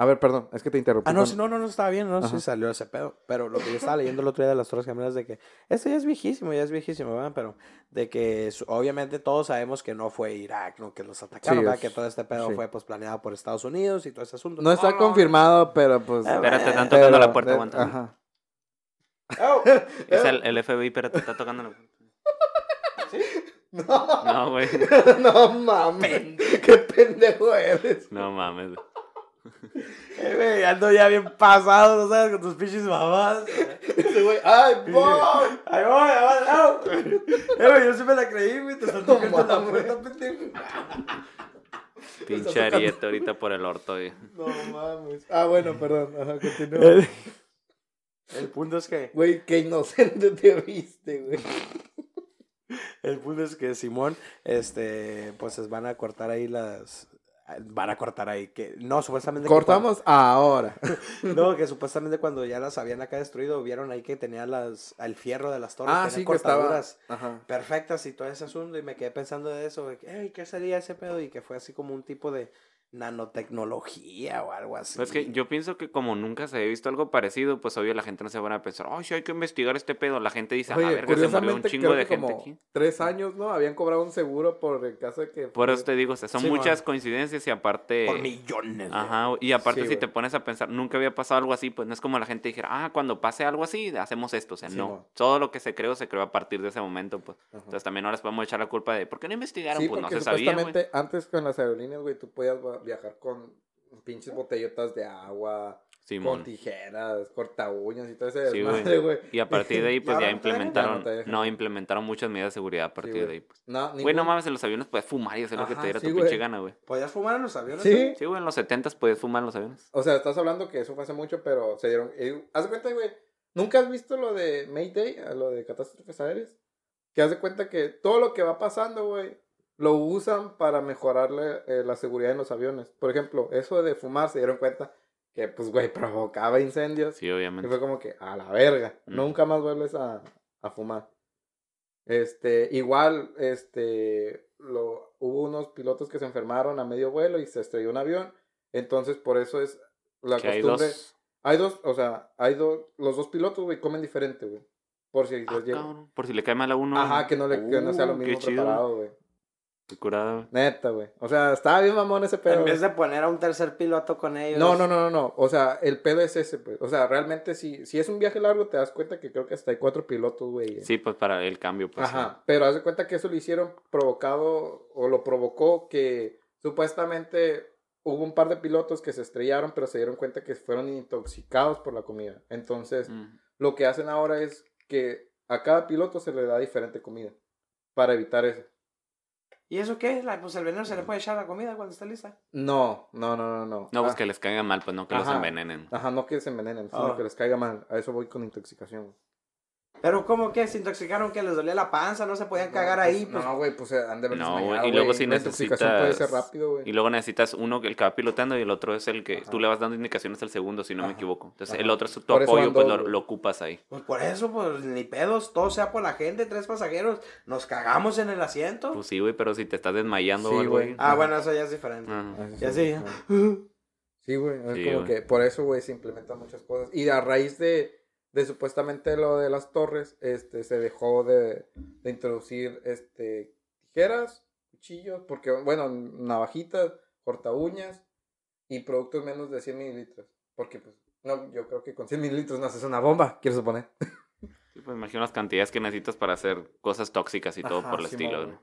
A ver, perdón, es que te interrumpí. Ah, no, con- sí, no, no, no estaba bien, no, sí Ajá. salió ese pedo. Pero lo que yo estaba leyendo el otro día de las Torres Gemelas de que. Esto ya es viejísimo, ya es viejísimo, ¿verdad? Pero de que obviamente todos sabemos que no fue Irak, ¿no? Que los atacaron, Sí, ¿verdad? es- Que todo este pedo sí. fue pues planeado por Estados Unidos y todo ese asunto. No está confirmado, pero pues. Espérate, están pero- tocando la puerta, aguanta. Ajá. Oh, Es el, el FBI, espérate, está tocando la puerta. No, No, güey. no mames. Qué pendejo eres. No mames. eh, güey, ando ya bien pasado, ¿no sabes? Con tus pinches mamás. Ese güey, ¡ay, voy! Ahí voy, ahí voy. Eh, güey, yo sí me la creí, güey. Te están tocando la puerta, pendejo. Pinche ariete ahorita por el orto, güey. No mames. Ah, bueno, perdón. Ajá, continúa. El, el punto es que. Güey, qué inocente te viste, güey. El punto es que Simón, este, pues les van a cortar ahí las. Van a cortar ahí que. No, supuestamente. que Cortamos ahora. no, que supuestamente cuando ya las habían acá destruido, vieron ahí que tenía las. El fierro de las torres. Ah, tenía sí, que estaba. cortaduras Ajá. perfectas y todo ese asunto. Y me quedé pensando de eso. De que, "Ey, ¿qué sería ese pedo? Y que fue así como un tipo de nanotecnología o algo así. Pues que yo pienso que como nunca se había visto algo parecido, pues obvio la gente no se van a pensar, ay, sí hay que investigar este pedo. La gente dice, a Oye, ver, que se murió un curiosamente, chingo creo de que gente como aquí. tres años, ¿no? Habían cobrado un seguro por el caso de que... Por eso te digo, o sea, son Sí, muchas man. coincidencias y aparte... Por millones. Ajá, y aparte Sí, si te pones a pensar, nunca había pasado algo así, pues no es como la gente dijera, ah, cuando pase algo así, hacemos esto, o sea, Sí, no. Todo lo que se creó, se creó a partir de ese momento, pues. Ajá. Entonces también no les podemos echar la culpa de, ¿por qué no investigaron? Sí, pues no porque se sabía, güey. antes con las aerolíneas, güey, tú podías viajar con pinches botellotas de agua. Simón. con tijeras, corta uñas y todo ese Sí, desmadre, güey. Y a partir de ahí, pues ya implementaron. Ya no implementaron muchas medidas de seguridad a partir de ahí. Pues. No, Güey, no mames, en los aviones puedes fumar y hacer lo que te diera sí, tu güey. pinche gana, güey. ¿Podías fumar en los aviones? Sí. Sí, güey, en los 70 podías fumar en los aviones. O sea, estás hablando que eso fue hace mucho, pero se dieron. eh, haz de cuenta, güey. ¿Nunca has visto lo de Mayday, lo de catástrofes aéreas? Que haz de cuenta que todo lo que va pasando, güey, lo usan para mejorarle eh, la seguridad en los aviones. Por ejemplo, eso de fumar se dieron cuenta que, pues, güey, provocaba incendios. Sí, Y obviamente. fue como que, a la verga, Mm. nunca más vuelves a, a fumar. Este, igual, este, lo, hubo unos pilotos que se enfermaron a medio vuelo y se estrelló un avión. Entonces, por eso es la Que hay costumbre. dos. Hay dos, o sea, hay dos, los dos pilotos, güey, comen diferente, güey. Por si Ah, les llega. cabrón, Por si le cae mal a uno. Ajá, que no, le, que no sea lo Uh, mismo preparado, güey. Qué curada, güey. Neta, güey. O sea, estaba bien mamón ese pedo. En vez de poner a un tercer piloto con ellos. No, no, no, no, no. O sea, el pedo es ese, pues. O sea, realmente si, si es un viaje largo, te das cuenta que creo que hasta hay cuatro pilotos, güey. Sí, pues para el cambio, pues. Ajá, pero haz de cuenta que eso lo hicieron provocado o lo provocó que supuestamente hubo un par de pilotos que se estrellaron, pero se dieron cuenta que fueron intoxicados por la comida. Entonces. Mm. lo que hacen ahora es que a cada piloto se le da diferente comida para evitar eso. ¿Y eso qué? La- Pues el veneno se le puede echar a la comida cuando esté lista. No, no, no, no, no. No, pues Ah, que les caiga mal, pues no que los Ajá. envenenen. Ajá, no que se envenenen, sino Ah. que les caiga mal. A eso voy con intoxicación. Güey. Pero ¿cómo que se intoxicaron que les dolía la panza? No se podían cagar ahí. Pues, No, güey, pues han de haber No, güey, y luego güey. si La intoxicación puede ser necesitas- rápido, güey. Y luego necesitas uno que el que va pilotando y el otro es el que Ajá. tú le vas dando indicaciones al segundo, si no me equivoco. Entonces Ajá. el otro es tu Por apoyo, pues dos, lo, güey. lo ocupas ahí. pues por eso, pues ni pedos, todo sea por la gente, tres pasajeros, nos cagamos en el asiento. Pues sí, güey, pero si te estás desmayando Sí, o algo güey. ah, bueno, eso ya es diferente. Ajá. Y así. ajá. Sí, güey. Es Sí, como güey. que por eso, güey, se implementan muchas cosas. Y a raíz de, de supuestamente lo de las torres, este, se dejó de, de introducir, este, tijeras, cuchillos, porque, bueno, navajitas, corta uñas y productos menos de 100 mililitros. Porque, pues, no, yo creo que con 100 mililitros no haces una bomba, quiero suponer. Sí, pues imagino las cantidades que necesitas para hacer cosas tóxicas y todo Ajá, por el estilo.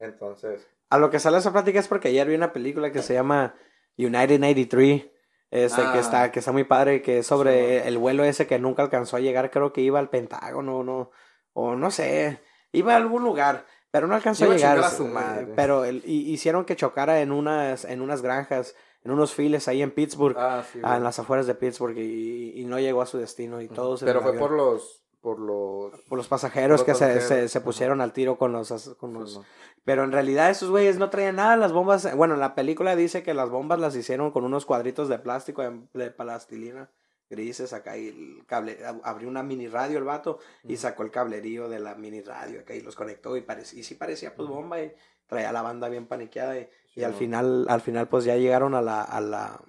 Entonces, A lo que sale esa plática es porque ayer vi una película que se llama United 93. Este, Ah. que está, que está muy padre, que es sobre Sí. el vuelo ese que nunca alcanzó a llegar, creo que iba al Pentágono, no, o no sé, iba a algún lugar, pero no alcanzó Iba a llegar. a su eh, madre. Pero el- y- hicieron que chocara en unas, en unas granjas, en unos files ahí en Pittsburgh, ah, sí, ah, en las afueras de Pittsburgh, y, y no llegó a su destino, y todos en Pero fue avión. por los, por los... por los pasajeros por que los se, se, pusieron al tiro con los, con los Simón. pero en realidad esos güeyes no traían nada, las bombas, bueno, la película dice que las bombas las hicieron con unos cuadritos de plástico de, de plastilina grises acá y el cable, ab- abrió una mini radio el vato y sacó el cablerío de la mini radio acá y los conectó y, parecía, y sí parecía pues bomba y traía a la banda bien paniqueada y, y al final, al final pues ya llegaron a la, a la,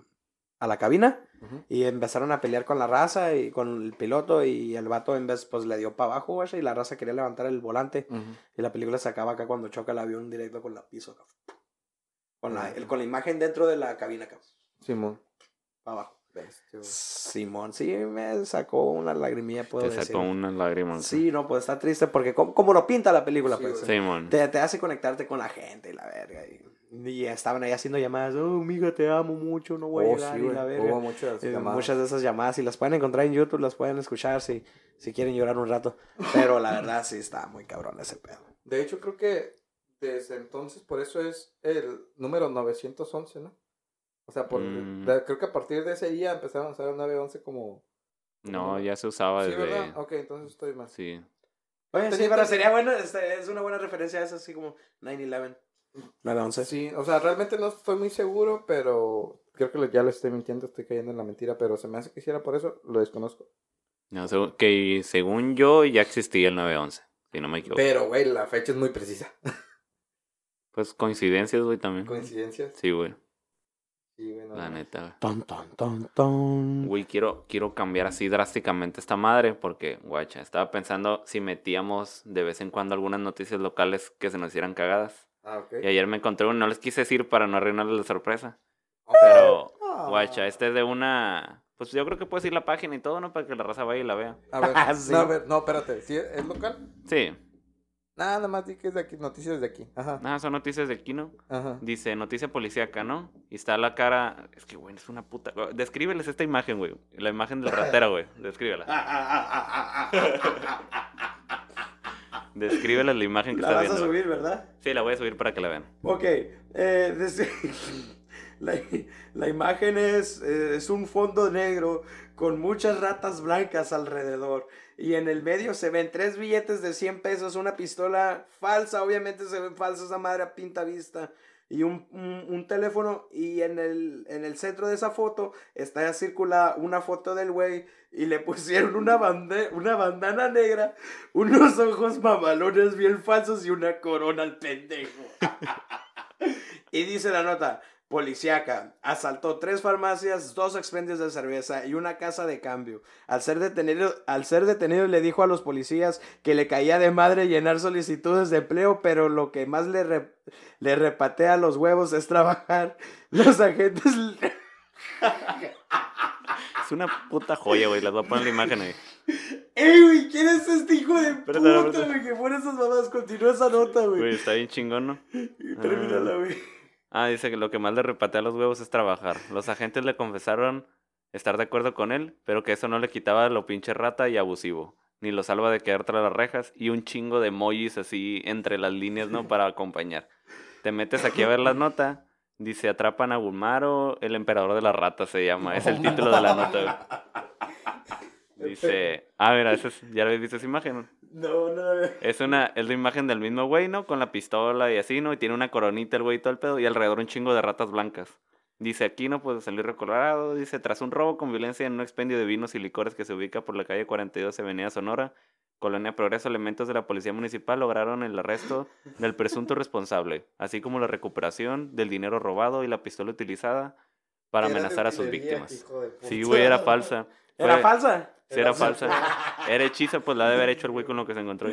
a la cabina Y empezaron a pelear con la raza y con el piloto y el vato en vez pues le dio para abajo güey, y la raza quería levantar el volante y la película se acaba acá cuando choca el avión directo con la piso acá. Con la, el- con la imagen dentro de la cabina acá. Simón. Para abajo. Bestia. Simón, sí, me sacó una lagrimilla, puedo Te decir. sacó unas lágrimas. Sí, no, pues está triste porque como, como lo pinta la película, Sí, pues. Simón. Te, te hace conectarte con la gente y la verga. Y, y estaban ahí haciendo llamadas. Oh, miga, te amo mucho, no voy a Oh, llegar sí, y la verga. Hubo muchas Eh, llamadas. muchas de esas llamadas y las pueden encontrar en YouTube, las pueden escuchar si, si quieren llorar un rato. Pero la verdad sí está muy cabrón ese pedo. De hecho, creo que desde entonces, por eso es el número 911, ¿no? O sea, por, Mm. de- creo que a partir de ese día empezaron a usar el 911 como... No, ya se usaba Sí, desde. ¿verdad? Ok, entonces estoy más. Sí. Oye, sí, pero sería bueno, este, es una buena referencia a eso, así como 9-11. 9-11. Sí, o sea, realmente no estoy muy seguro, pero creo que lo- ya le estoy mintiendo, estoy cayendo en la mentira, pero se me hace que hiciera por eso, lo desconozco. No, que según yo ya existía el 911, si no me equivoco. Pero, güey, la fecha es muy precisa. Pues coincidencias, güey, también. ¿Coincidencias? Sí, güey. Sí, La neta, güey. Ton, ton, ton, ton. Güey, quiero, quiero cambiar así drásticamente esta madre porque, guacha, estaba pensando si metíamos de vez en cuando algunas noticias locales que se nos hicieran cagadas. Ah. Y ayer me encontré uno, no les quise decir para no arruinarles la sorpresa. Oh, Pero, Ah. guacha, este es de una... Pues yo creo que puedes ir la página y todo, ¿no? Para que la raza vaya y la vea. A ver, Sí. no, a ver, no, espérate, ¿sí es local? Sí. Nada más di que es de aquí, noticias de aquí. Ajá. Ah, son noticias de Kino. Ajá. Dice noticia policíaca, ¿no? Y está la cara. Es que, güey, es una puta. Descríbeles esta imagen, güey. La imagen del ratero, güey. Descríbela. Descríbeles la imagen que La está vas a viendo. güey. subir, ¿verdad? Sí, la voy a subir para que la vean. Ok, eh, la, la imagen es, eh, es un fondo negro con muchas ratas blancas alrededor. Y en el medio se ven tres billetes de 100 pesos, una pistola falsa, obviamente se ve falsa esa madre a pinta vista. Y un, un- un teléfono y en el, en el centro de esa foto está circulada una foto del güey y le pusieron una, bande- una bandana negra, unos ojos mamalones bien falsos y una corona al pendejo. Y dice la nota, policíaca, asaltó tres farmacias, dos expendios de cerveza y una casa de cambio. Al ser detenido, al ser detenido le dijo a los policías que le caía de madre llenar solicitudes de empleo, pero lo que más le, re- le repatea los huevos es trabajar. Los agentes... Es una puta joya, güey. Les voy a poner la imagen ahí. ¡Ey, güey! ¿Quién es este hijo de puta, güey? Que pone esas mamadas. Continúa esa nota, Güey, güey. está bien chingón, ¿no? Termínala, güey. Ah, dice que lo que más le repatea los huevos es trabajar. Los agentes le confesaron estar de acuerdo con él, pero que eso no le quitaba lo pinche rata y abusivo. Ni lo salva de quedar tras las rejas y un chingo de emojis así entre las líneas, ¿no? Para acompañar. Te metes aquí a ver la nota. Dice, atrapan a Gulmaro, el emperador de las ratas se llama. Es el título de la nota. güey. Dice, ah, mira, ese es- ya habéis visto esa imagen. No, no. Es una, es la imagen del mismo güey, ¿no? Con la pistola y así, ¿no? Y tiene una coronita el güey y todo el pedo. Y alrededor un chingo de ratas blancas. Dice aquí, ¿no? Pues salir Colorado. Dice, tras un robo con violencia en un expendio de vinos y licores que se ubica por la calle 42 Avenida Sonora, Colonia Progreso, elementos de la Policía Municipal lograron el arresto del presunto responsable, así como la recuperación del dinero robado y la pistola utilizada para Era amenazar a sus víctimas. Sí, güey, era falsa. ¿Era Fue- falsa? Sí, era falsa. Era hechiza, pues la de haber hecho el güey con lo que se encontró.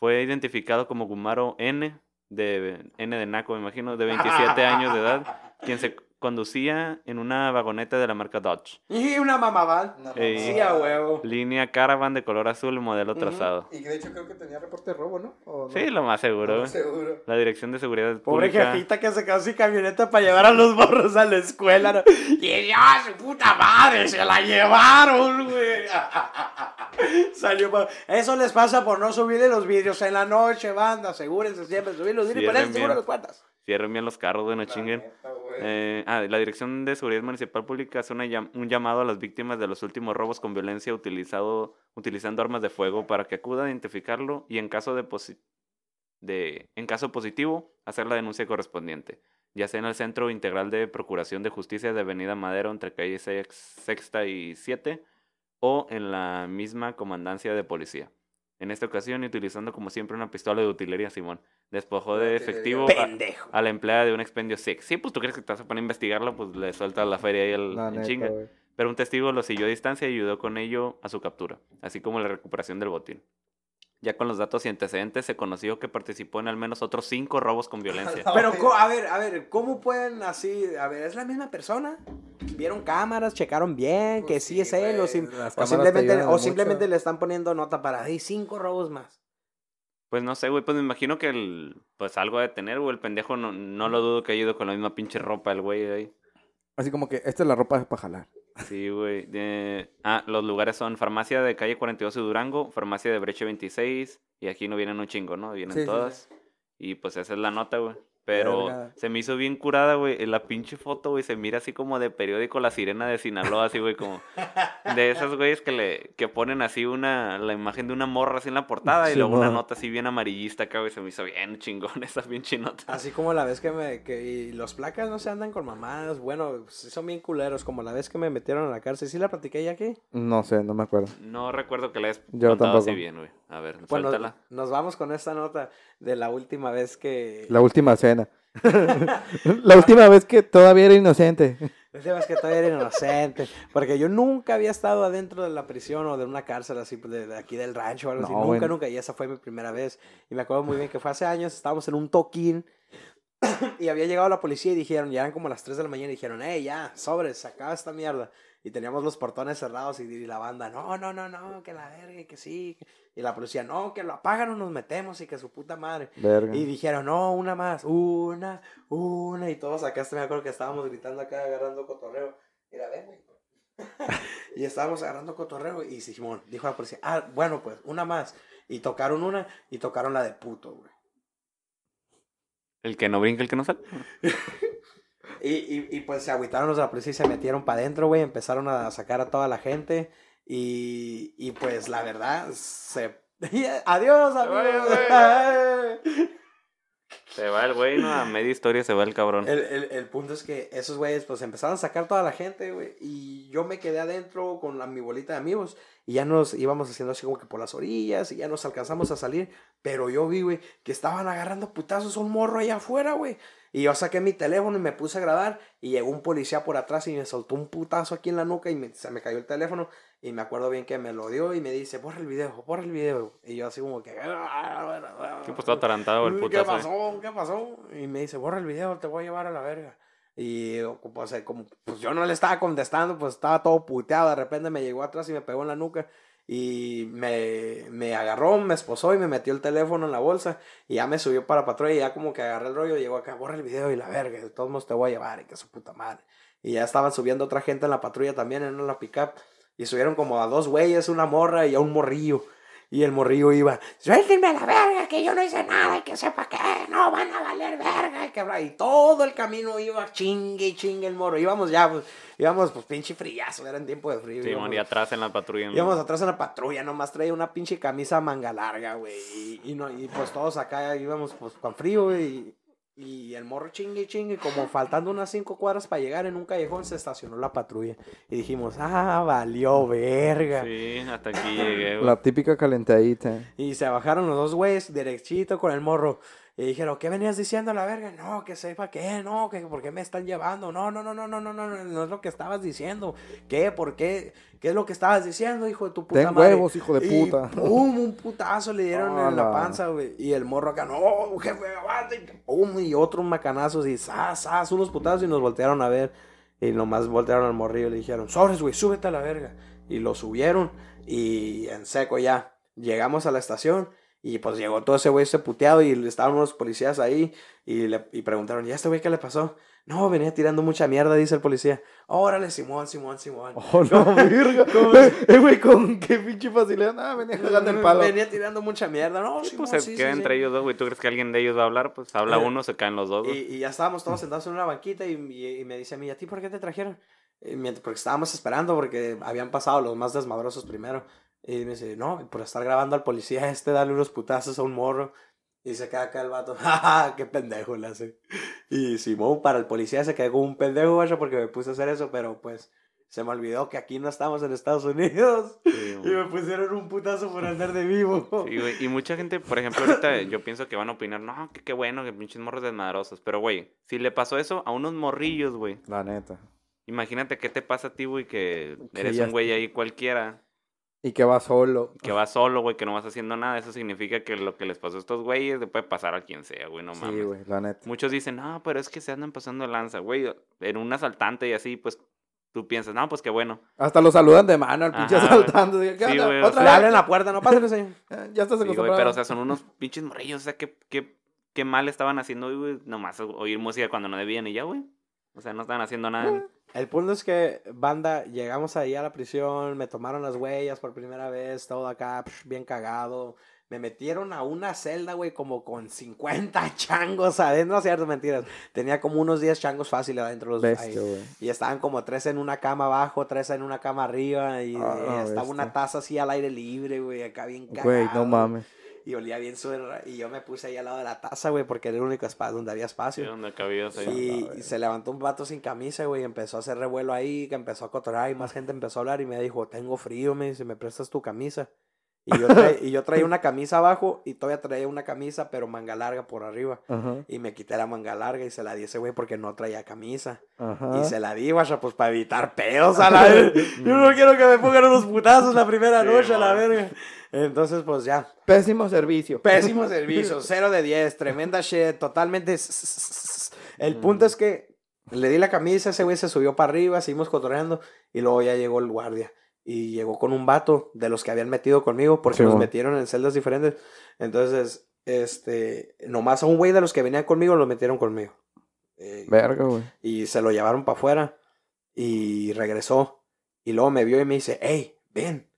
Fue identificado como Gumaro N, de N de Naco, me imagino, de 27 años de edad, quien se conducía en una vagoneta de la marca Dodge. Y una mamabal. Una. Sí, a huevo. Línea Caravan de color azul, modelo trazado. Y de hecho creo que tenía reporte de robo, ¿no? ¿O no? Sí, lo más seguro. Seguro. La Dirección de Seguridad Pobre Pública. jefita que se quedó sin camioneta para llevar a los morros a la escuela. ¿no? Y ¡ah, su puta madre! ¡Se la llevaron, güey! Salió pa- Eso les pasa por no subirle los vídeos en la noche, banda. Asegúrense siempre subir los Cierren ponerse seguro bien. las cuentas. Cierren bien los carros, güey, no chinguen. neta, Eh, ah, la Dirección de Seguridad Municipal Pública hace una un llamado a las víctimas de los últimos robos con violencia utilizado, utilizando armas de fuego para que acudan a identificarlo y en caso de, de en caso positivo hacer la denuncia correspondiente, ya sea en el Centro Integral de Procuración de Justicia de Avenida Madero entre calle Sex- Sexta y 7 o en la misma comandancia de policía. En esta ocasión, y utilizando como siempre una pistola de utilería, Simón, despojó De efectivo a- la empleada de un expendio six. Sí, pues tú crees que te vas a poner a investigarlo, pues le sueltas la feria ahí al, La en neta, chinga. Pero un testigo lo siguió a distancia y ayudó con ello a su captura, así como la recuperación del botín. Ya con los datos y antecedentes se conoció que participó en al menos otros cinco robos con violencia. Pero, a ver, a ver, ¿cómo pueden así? A ver, ¿es la misma persona? ¿Vieron cámaras? ¿Checaron bien? que Pues sí, sí, es él. O, sim- simplemente, o simplemente le están poniendo nota para, hey, cinco robos más. Pues no sé, güey, pues me imagino que el, pues algo de tener, güey, el pendejo no, no lo dudo que haya ido con la misma pinche ropa el güey ahí. Así como que esta es la ropa para jalar. Sí, güey. de- Ah, los lugares son farmacia de calle 42 de Durango, farmacia de Breche 26, y aquí no vienen un chingo, ¿no? Vienen Sí, sí, sí. todas. Y pues esa es la nota, güey. Pero Verga. se me hizo bien curada, güey. En la pinche foto, güey, se mira así como de periódico La Sirena de Sinaloa, así, güey, como de esas güeyes que le que ponen así una la imagen de una morra así en la portada y luego una nota así bien amarillista acá, güey. Se me hizo bien chingón esa pinche nota. Así como la vez que me. Que, y los placas no se andan con mamadas. Bueno, sí son bien culeros. Como la vez que me metieron a la cárcel. ¿Sí la platiqué ya aquí? No sé, no me acuerdo. No recuerdo que la hayas Yo contado así tampoco. bien, güey. A ver, Bueno, suéltala. nos vamos con esta nota de la última vez que. La última cena. La última vez que todavía era inocente. La última vez que todavía era inocente. Porque yo nunca había estado adentro de la prisión o de una cárcel así de, de aquí del rancho o algo así. Nunca, bueno. nunca. Y esa fue mi primera vez. Y me acuerdo muy bien que fue hace años. Estábamos en un toquín. y había llegado la policía y dijeron, ya eran como las 3 de la mañana. Y dijeron, hey, ya, sobres, acaba esta mierda. Y teníamos los portones cerrados y, y la banda, no, no, no, no, que la verga, que sí. Y la policía, no, que lo apagan o nos metemos y que su puta madre. Verga. Y dijeron, no, una más, una, una. Y todos acá, este me acuerdo que estábamos gritando acá, agarrando cotorreo. Mira, ven, güey. y estábamos agarrando cotorreo. Y Simón dijo a la policía, ah, bueno, pues, una más. Y tocaron una y tocaron la de puto, güey. El que no brinca, el que no sale. Y, y, y pues se agüitaron los de la policía y se metieron para adentro, güey. Empezaron a sacar a toda la gente. Y, y pues la verdad, se. Adiós, amigos. Se va el güey, ¿no? A media historia se va el cabrón. El, el, el punto es que esos güeyes pues empezaron a sacar toda la gente, güey. Y yo me quedé adentro con la, mi bolita de amigos. Y ya nos íbamos haciendo así como que por las orillas. Y ya nos alcanzamos a salir. Pero yo vi, güey, que estaban agarrando putazos a un morro allá afuera, güey. Y yo saqué mi teléfono y me puse a grabar. Y llegó un policía por atrás y me soltó un putazo aquí en la nuca. Y me- se me cayó el teléfono. Y me acuerdo bien que me lo dio y me dice, borra el video, borra el video. Y yo así como que... Sí, pues todo atarantado el ¿Qué putazo. pasó? ¿Qué pasó? Y me dice, borra el video, te voy a llevar a la verga. Y pues, como, pues yo no le estaba contestando, pues estaba todo puteado. De repente me llegó atrás y me pegó en la nuca. Y me, me agarró, me esposó y me metió el teléfono en la bolsa. Y ya me subió para patrulla. Y ya como que agarré el rollo. Y llegó acá, borra el video y la verga. De todos modos te voy a llevar. Y que su puta madre. Y ya estaban subiendo otra gente en la patrulla también, en la pickup. Y subieron como a dos güeyes, una morra y a un morrillo. Y el morrillo iba, suéltenme a la verga, que yo no hice nada, y que sepa que no van a valer verga, y que bla". Y todo el camino iba chingue y chingue el morro. Íbamos ya, pues, íbamos pues pinche friazo, era en tiempo de frío. Sí, íbamos, y atrás en la patrulla. íbamos atrás en la patrulla, nomás traía una pinche camisa manga larga, güey. Y, y no, y pues todos acá íbamos pues con frío, güey. Y, el morro chingue y chingue, como faltando unas cinco cuadras para llegar en un callejón, se estacionó la patrulla. Y dijimos, ah, valió verga. Sí, hasta aquí llegué, güey. La típica calentadita. Y se bajaron los dos güeyes derechito con el morro. Y dijeron, ¿qué venías diciendo a la verga? No, que sepa qué, no, que por qué me están llevando. No, no, no, no, no, no, no, no es lo que estabas diciendo. ¿Qué? ¿Por qué? ¿Qué es lo que estabas diciendo, hijo de tu puta Ten madre? huevos, hijo de puta. Y, pum, un putazo le dieron en la panza, güey. Y el morro acá, no, jefe, aguante. Pum, y otros macanazo y zas, zas, unos putazos y nos voltearon a ver. Y nomás voltearon al morrillo y le dijeron, sobres, güey, súbete a la verga. Y lo subieron y en seco ya. Llegamos a la estación y pues llegó todo ese güey ese puteado y estaban unos policías ahí y le y preguntaron, ¿y a este güey qué le pasó? No, venía tirando mucha mierda, dice el policía. Órale, Simón, Simón, Simón. Oh, no, verga. Eh, güey, con qué pinche facilidad. Nada, venía jalando el palo. Venía tirando mucha mierda. No, Sí, Simón, pues se sí, queda sí, entre sí. ellos dos, güey. ¿Tú crees que alguien de ellos va a hablar? Pues habla Eh, uno, se caen los dos, Y, ya estábamos todos sentados en una banquita y, y- y me dice a mí, ¿y a ti por qué te trajeron? Porque estábamos esperando porque habían pasado los más desmadrosos primero. Y me dice, no, por estar grabando al policía este, darle unos putazos a un morro. Y se queda acá el vato, jaja, qué pendejo le hace. Y Simón, para el policía se quedó como un pendejo, vaya, porque me puse a hacer eso, pero pues se me olvidó que aquí no estamos en Estados Unidos. Sí, Y me pusieron un putazo por andar de vivo. Sí, güey. Y mucha gente, por ejemplo, ahorita yo pienso que van a opinar, no, que qué bueno, que pinches morros desmadrosos. Pero, güey, si le pasó eso a unos morrillos, güey. La neta. Imagínate qué te pasa a ti, güey, que eres un güey ahí cualquiera, Y que va solo. que vas solo, güey, que no vas haciendo nada. Eso significa que lo que les pasó a estos güeyes le puede pasar a quien sea, güey, no Sí, mames. güey, la neta. Muchos dicen, no, pero es que se andan pasando de lanza, güey. En un asaltante y así, pues tú piensas, no, pues qué bueno. Hasta lo saludan de mano al pinche. ¿Qué Sí, güey, o ¿Otra sea, Le vez? abren la puerta, no pásale, señor. Eh, Ya estás Sí, güey, pero o sea, son unos pinches morrillos, o sea, qué, qué, qué mal estaban haciendo, güey, nomás oír música cuando no debían y ya, güey. O sea, no estaban haciendo nada. El punto es que, banda, llegamos ahí a la prisión, me tomaron las huellas por primera vez, todo acá, psh, bien cagado. Me metieron a una celda, güey, como con 50 changos adentro. No cierto, mentiras. Tenía como unos 10 changos fáciles adentro. Los, ahí. Bestia. Y estaban como tres en una cama abajo, tres en una cama arriba. Y, Ah, no, estaba una taza así al aire libre, güey, acá bien cagado. Güey, no mames. Y olía bien suero. Y yo me puse ahí al lado de la taza, güey, porque era el único espacio donde había Sí, espacio. donde cabías ahí. Y, y se levantó un vato sin camisa, güey, y empezó a hacer revuelo ahí, que empezó a cotorar y más gente empezó a hablar y me dijo, tengo frío, me dice, ¿me prestas tu camisa? Y yo, traía, y yo traía una camisa abajo y todavía traía una camisa, pero manga larga por arriba. Ajá. Y me quité la manga larga y se la di a ese güey porque no traía camisa. Ajá. Y se la di, guacha, pues para evitar pedos a la vez. Yo no quiero que me pongan unos putazos la primera Sí, noche a la verga. Entonces, pues ya, Pésimo servicio. Pésimo servicio, 0 de 10, tremenda shit, totalmente. El punto es que le di la camisa, ese güey se subió para arriba, seguimos cotorreando y luego ya llegó el guardia. Y llegó con un vato de los que habían metido conmigo porque Sí, nos mo. metieron en celdas diferentes. Entonces, este, nomás a un güey de los que venían conmigo lo metieron conmigo. Eh, Verga, güey. y se lo llevaron para afuera y regresó. Y luego me vio y me dice, hey, ven.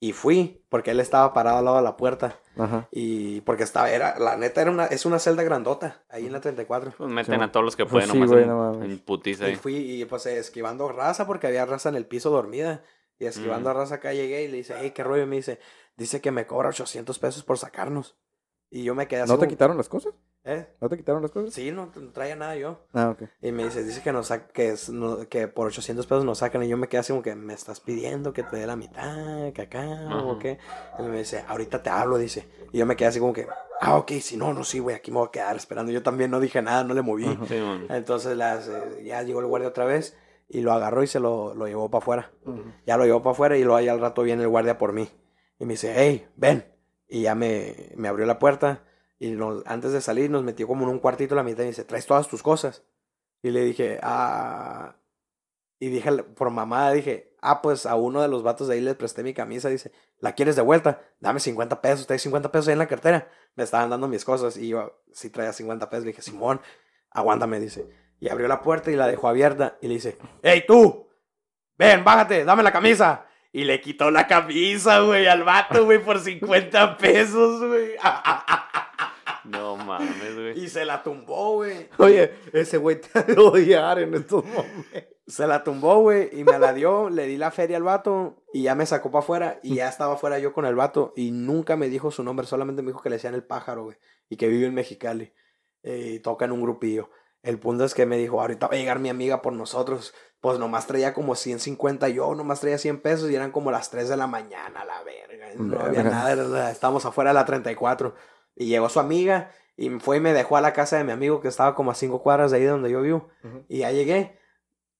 Y fui, porque él estaba parado al lado de la puerta. Ajá. Y porque estaba, era, la neta era una, es una celda grandota, ahí en la 34. Pues meten Sí. a todos los que pueden, sí, nomás güey, en, no en putiza Y ahí. fui y pues esquivando raza porque había raza en el piso dormida. Y esquivando Mm. a raza acá llegué y le dice, hey, qué rollo. Y me dice, dice que me cobra 800 pesos por sacarnos. Y yo me quedé así. ¿No te como, quitaron las cosas? ¿Eh? ¿No te quitaron las cosas? Sí, no, no traía nada yo. Ah, ok. Y me dice, dice que, nos sa- que, es- no- que por 800 pesos nos sacan. Y yo me quedé así como que me estás pidiendo que te dé la mitad, que acá, o Ajá. qué. Y me dice, ahorita te hablo, dice. Y yo me quedé así como que, ah, ok, si no, no, sí, güey, aquí me voy a quedar esperando. Yo también no dije nada, no le moví. Ajá. Sí, mon. Entonces las, eh, ya llegó el guardia otra vez y lo agarró y se lo, lo llevó para afuera. Ya lo llevó para afuera y luego ahí al rato viene el guardia por mí. Y me dice, hey, ven. Y ya me, me abrió la puerta y nos- antes de salir nos metió como en un cuartito a la mitad y me dice, traes todas tus cosas. Y le dije, ah... Y dije, por mamada, dije, ah, pues a uno de los vatos de ahí le presté mi camisa. Dice, ¿la quieres de vuelta? Dame 50 pesos, traes 50 pesos ahí en la cartera. Me estaban dando mis cosas y yo sí traía 50 pesos. Le dije, Simón, aguántame, dice. Y abrió la puerta y la dejó abierta y le dice, hey, tú, ven, bájate, dame la camisa. Y le quitó la camisa, güey, al vato, güey, por 50 pesos, güey. No mames, güey. Y se la tumbó, güey. Oye, ese güey te ha de odiar en estos momentos. Se la tumbó, güey, y me la dio, le di la feria al vato y ya me sacó para afuera y ya estaba afuera yo con el vato y nunca me dijo su nombre, solamente me dijo que le decían el pájaro, güey, y que vive en Mexicali eh, y toca en un grupillo. El punto es que me dijo, ahorita va a llegar mi amiga por nosotros. Pues nomás traía como 150, yo nomás traía 100 pesos y eran como las 3 de la mañana, la verga. No había nada, estábamos afuera de la 34. Y llegó su amiga y fue y me dejó a la casa de mi amigo que estaba como a 5 cuadras de ahí donde yo vivo. Y ya llegué.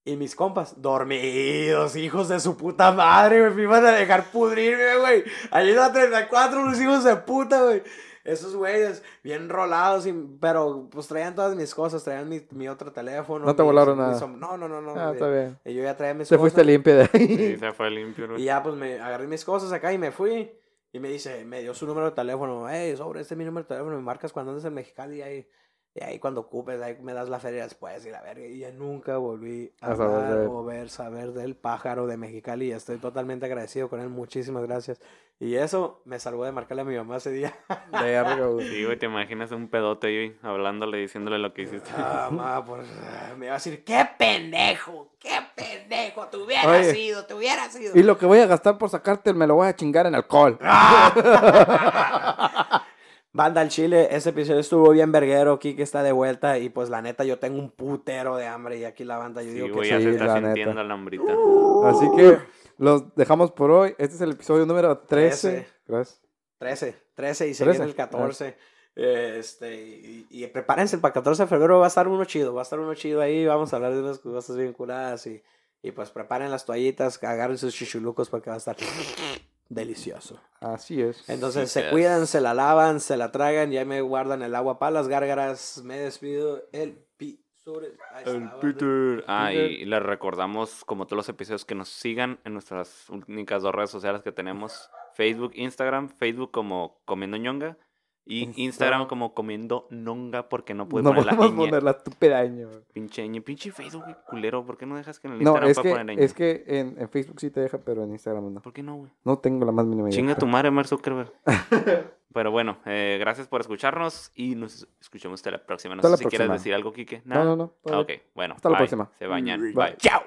Y mis compas, dormidos, hijos de su puta madre, güey. Me iban a dejar pudrirme, güey. Allí en la 34, los hijos de puta, güey. Esos güeyes, bien rolados, y- pero pues traían todas mis cosas. Traían mi, mi otro teléfono. No te volaron nada. som- No, no, no, no. Ah, güey. está bien. Y yo ya traía mis Te cosas. fuiste limpio de Sí, ahí. se fue limpio, güey. Y ya pues me agarré mis cosas acá y me fui. Y me dice, me dio su número de teléfono. Hey, sobre este es mi número de teléfono. Me marcas cuando andes en Mexicali y ahí, y ahí cuando ocupes, ahí me das la feria después y la verga. Y ya nunca volví a A saber hablar de él. o ver, saber del pájaro de Mexicali. Y estoy totalmente agradecido con él. Muchísimas gracias. Y eso me salvó de marcarle a mi mamá ese día. Verga, güey. Sí, güey, te imaginas un pedote ahí hablándole, diciéndole lo que hiciste. Ah, ma, pues ah, me iba a decir, qué pendejo, qué pendejo, te hubiera Oye. sido, te hubiera sido. Y lo que voy a gastar por sacarte me lo voy a chingar en alcohol. Banda al Chile, este episodio estuvo bien verguero, Kike está de vuelta y pues la neta yo tengo un putero de hambre y aquí la banda yo Sí, digo güey, que ya sí, se está la sintiendo neta. la hambrita. Así que los dejamos por hoy. Este es el episodio número 13. Trece. Gracias. 13, 13 y se 13, viene el 14. eh, Este, y, y prepárense para el 14 de febrero, va a estar uno chido, va a estar uno chido ahí, vamos a hablar de unas cosas bien curadas y, y pues preparen las toallitas, agarren sus chichulucos porque va a estar delicioso. Así es. Entonces Sí, se es. cuidan, se la lavan, se la tragan, ya me guardan el agua para las gárgaras. Me despido. El. Ahí El Peter. Ah, Peter. y les recordamos, como todos los episodios, que nos sigan en nuestras únicas dos redes sociales que tenemos: Facebook, Instagram. Facebook como Comiendo ñonga y Insta- Instagram como Comiendo Nonga, porque no puede no poner la podemos ñ. poner la tu pedaño. Pinche ñ. Pinche Facebook, culero. ¿Por qué no dejas que en el No, Instagram es pueda que, poner ñ? es que en, en Facebook sí te deja, pero en Instagram no. ¿Por qué no, güey? No tengo la más mínima idea. Chinga tu madre, Mark Zuckerberg. Pero bueno, eh, gracias por escucharnos y nos escuchamos hasta la próxima. No Hasta sé si quieres decir algo, Quique. No, no, no. Ah, ok, bueno. Hasta la próxima. Se bañan. Bye. Bye. Chao.